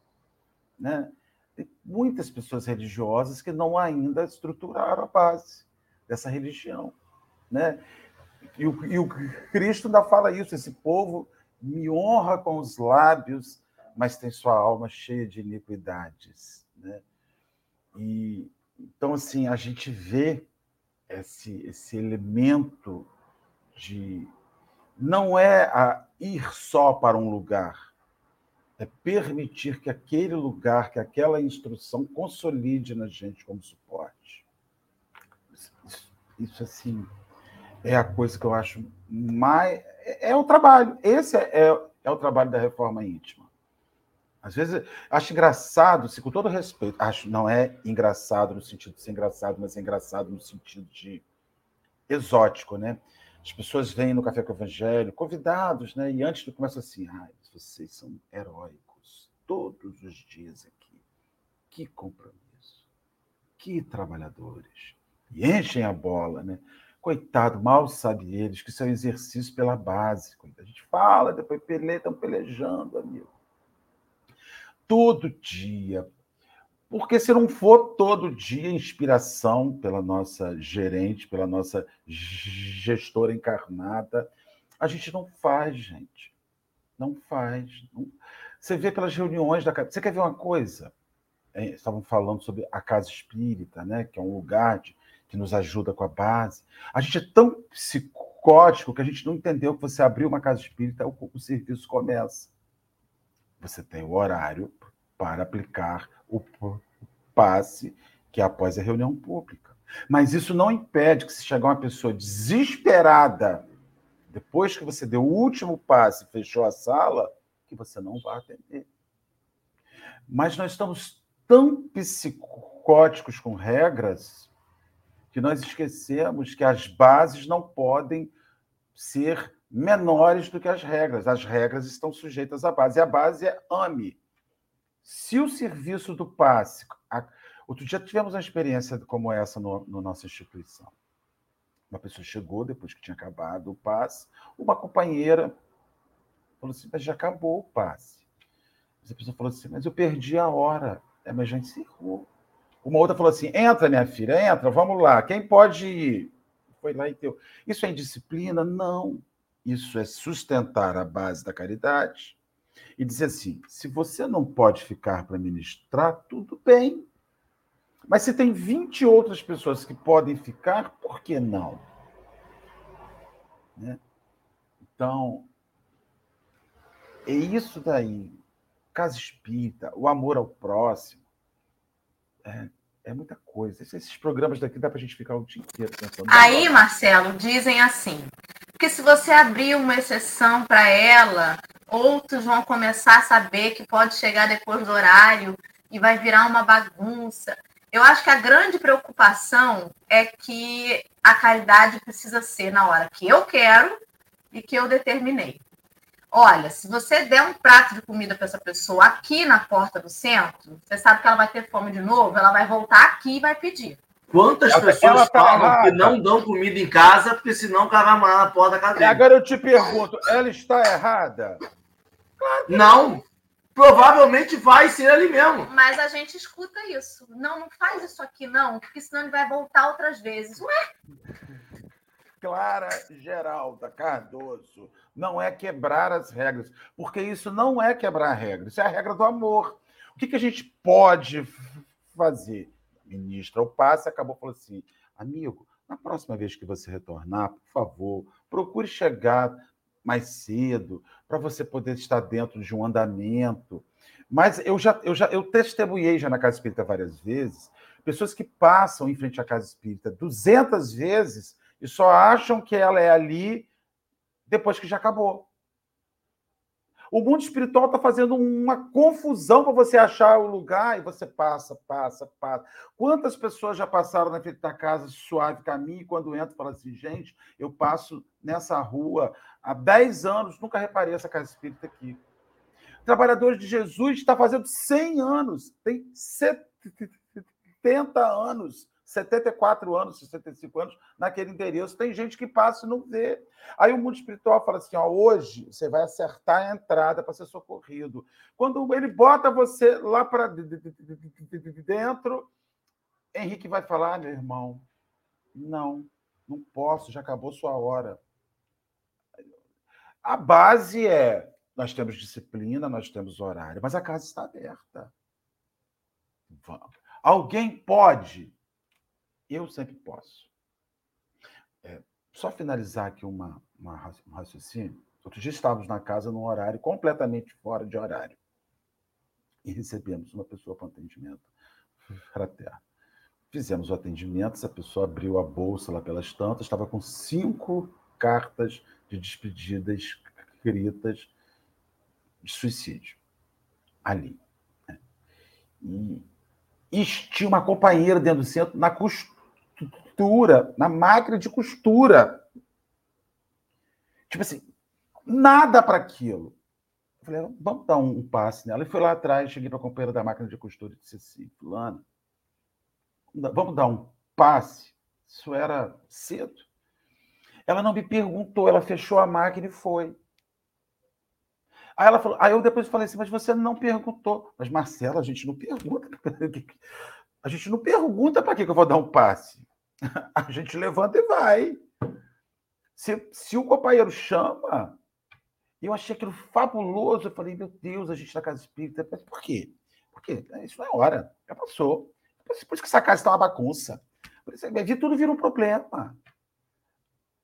S2: né? Tem muitas pessoas religiosas que não ainda estruturaram a base dessa religião, né? E o, e o Cristo ainda fala isso: esse povo me honra com os lábios, mas tem sua alma cheia de iniquidades. Né? E, então, assim, a gente vê esse, esse elemento de. Não é a ir só para um lugar, é permitir que aquele lugar, que aquela instrução consolide na gente como suporte. Isso, isso assim, é a coisa que eu acho mais. É, é o trabalho. Esse é, é, é, o trabalho da reforma íntima. Às vezes, acho engraçado, se com todo respeito, acho não é engraçado no sentido de ser engraçado, mas é engraçado no sentido de exótico, né? As pessoas vêm no Café com o Evangelho, convidados, né? E antes do começo assim, ai, vocês são heróicos todos os dias aqui. Que compromisso. Que trabalhadores. E enchem a bola, né? Coitado, mal sabe eles que isso é um exercício pela base. A gente fala, depois pele, estão pelejando, amigo. Todo dia. Porque se não for todo dia inspiração pela nossa gerente, pela nossa gestora encarnada, a gente não faz, gente. Não faz. Não... Você vê pelas reuniões da Você quer ver uma coisa? É, estavam falando sobre a casa espírita, né? que é um lugar de que nos ajuda com a base. A gente é tão psicótico que a gente não entendeu que você abriu uma casa espírita, o, o serviço começa. Você tem o horário para aplicar o passe que é após a reunião pública. Mas isso não impede que se chegar uma pessoa desesperada, depois que você deu o último passe e fechou a sala, que você não vá atender. Mas nós estamos tão psicóticos com regras que nós esquecemos que as bases não podem ser menores do que as regras. As regras estão sujeitas à base. E a base é ame. Se o serviço do passe. A, outro dia tivemos uma experiência como essa no, no nossa instituição. Uma pessoa chegou depois que tinha acabado o passe, uma companheira falou assim: Mas já acabou o passe. Mas a pessoa falou assim: Mas eu perdi a hora. É, mas já encerrou. Uma outra falou assim: Entra, minha filha, entra, vamos lá. Quem pode ir? Foi lá e deu. Isso é indisciplina? Não. Isso é sustentar a base da caridade e dizer assim: se você não pode ficar para ministrar, tudo bem. Mas se tem 20 outras pessoas que podem ficar, por que não? Né? Então, é isso daí. Casa espírita, o amor ao próximo. É, é muita coisa. Esses programas daqui dá para a gente ficar o dia inteiro pensando.
S1: Aí, Marcelo, dizem assim: porque se você abrir uma exceção para ela, outros vão começar a saber que pode chegar depois do horário e vai virar uma bagunça. Eu acho que a grande preocupação é que a caridade precisa ser na hora que eu quero e que eu determinei. Olha, se você der um prato de comida para essa pessoa aqui na porta do centro, você sabe que ela vai ter fome de novo, ela vai voltar aqui e vai pedir.
S4: Quantas ela, pessoas ela tá falam errada. que não dão comida em casa porque senão o cara vai na porta da casa dele?
S2: Agora eu te pergunto, ela está errada?
S4: Claro não. Provavelmente vai ser ali mesmo.
S1: Mas a gente escuta isso. Não, não faz isso aqui, não, porque senão ele vai voltar outras vezes. Ué?
S2: Clara Geralda Cardoso, não é quebrar as regras, porque isso não é quebrar regras, isso é a regra do amor. O que, que a gente pode fazer? Ministra o passe acabou falando assim: amigo, na próxima vez que você retornar, por favor, procure chegar mais cedo, para você poder estar dentro de um andamento. Mas eu já, eu já eu testemunhei já na Casa Espírita várias vezes, pessoas que passam em frente à Casa Espírita 200 vezes e só acham que ela é ali depois que já acabou. O mundo espiritual está fazendo uma confusão para você achar o lugar e você passa, passa, passa. Quantas pessoas já passaram na frente da casa suave caminho e quando entra fala assim, gente, eu passo nessa rua há 10 anos, nunca reparei essa casa espírita aqui. Trabalhadores de Jesus está fazendo 100 anos, tem 70 anos 74 anos, 65 anos, naquele endereço. Tem gente que passa e não vê. Aí o mundo espiritual fala assim: ó, hoje você vai acertar a entrada para ser socorrido. Quando ele bota você lá para dentro, Henrique vai falar: meu irmão, não, não posso, já acabou sua hora. A base é: nós temos disciplina, nós temos horário, mas a casa está aberta. Alguém pode eu sempre posso. É, só finalizar aqui uma, uma, um raciocínio. Outro dia estávamos na casa num horário completamente fora de horário. E recebemos uma pessoa para atendimento fraterno. Fizemos o atendimento, essa pessoa abriu a bolsa lá pelas tantas, estava com cinco cartas de despedida escritas de suicídio ali. Né? E, e tinha uma companheira dentro do centro na costura costura, na máquina de costura. Tipo assim, nada para aquilo. Falei, vamos dar um, passe nela. E fui lá atrás, cheguei para a companheira da máquina de costura e disse assim, fulano, vamos dar um passe? Isso era cedo. Ela não me perguntou, ela fechou a máquina e foi. Aí ela falou, aí eu depois falei assim, mas você não perguntou. Mas Marcela, a gente não pergunta. A gente não pergunta para que eu vou dar um passe. A gente levanta e vai. Se, se o companheiro chama, eu achei aquilo fabuloso. Eu falei, meu Deus, a gente está casa espírita. Mas por quê? Porque isso não é hora, já passou. Por isso que essa casa está uma bagunça. Por isso que tudo vira um problema.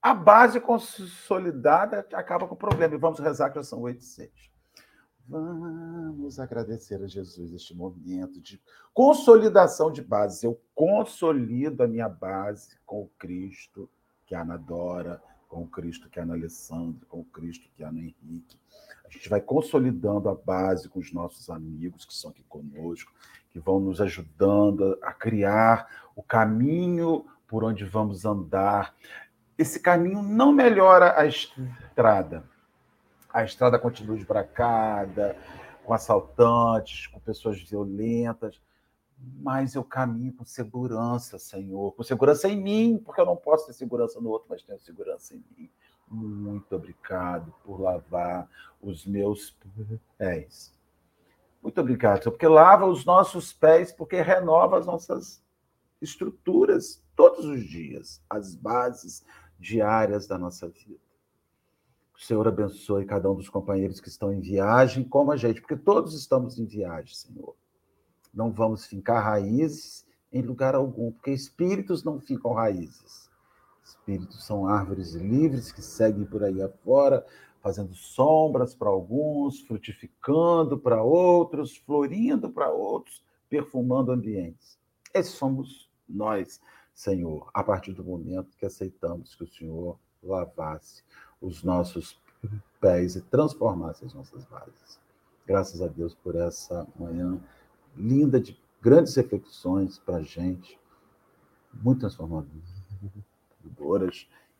S2: A base consolidada acaba com o problema. E vamos rezar que já são oito e seis. Vamos agradecer a Jesus este momento de consolidação de base. Eu consolido a minha base com o Cristo que há na Dora, com o Cristo que há na Alessandra, com o Cristo que há no Henrique. A gente vai consolidando a base com os nossos amigos que estão aqui conosco, que vão nos ajudando a criar o caminho por onde vamos andar. Esse caminho não melhora a estrada, a estrada continua esbracada, com assaltantes, com pessoas violentas, mas eu caminho com segurança, Senhor, com segurança em mim, porque eu não posso ter segurança no outro, mas tenho segurança em mim. Muito obrigado por lavar os meus pés. Muito obrigado, Senhor, porque lava os nossos pés, porque renova as nossas estruturas todos os dias, as bases diárias da nossa vida. O Senhor abençoe cada um dos companheiros que estão em viagem, como a gente, porque todos estamos em viagem, Senhor. Não vamos fincar raízes em lugar algum, porque espíritos não ficam raízes. Espíritos são árvores livres que seguem por aí afora, fazendo sombras para alguns, frutificando para outros, florindo para outros, perfumando ambientes. Esses somos nós, Senhor, a partir do momento que aceitamos que o Senhor lavasse os nossos pés e transformasse as nossas bases. Graças a Deus por essa manhã linda de grandes reflexões para a gente, muito transformadoras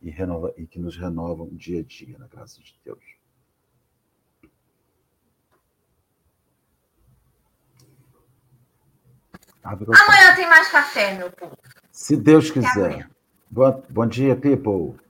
S2: e, renova, e que nos renovam dia a dia, na graça de Deus.
S1: Amanhã tem mais café, meu povo.
S2: Se Deus quiser. Bom, bom dia, people.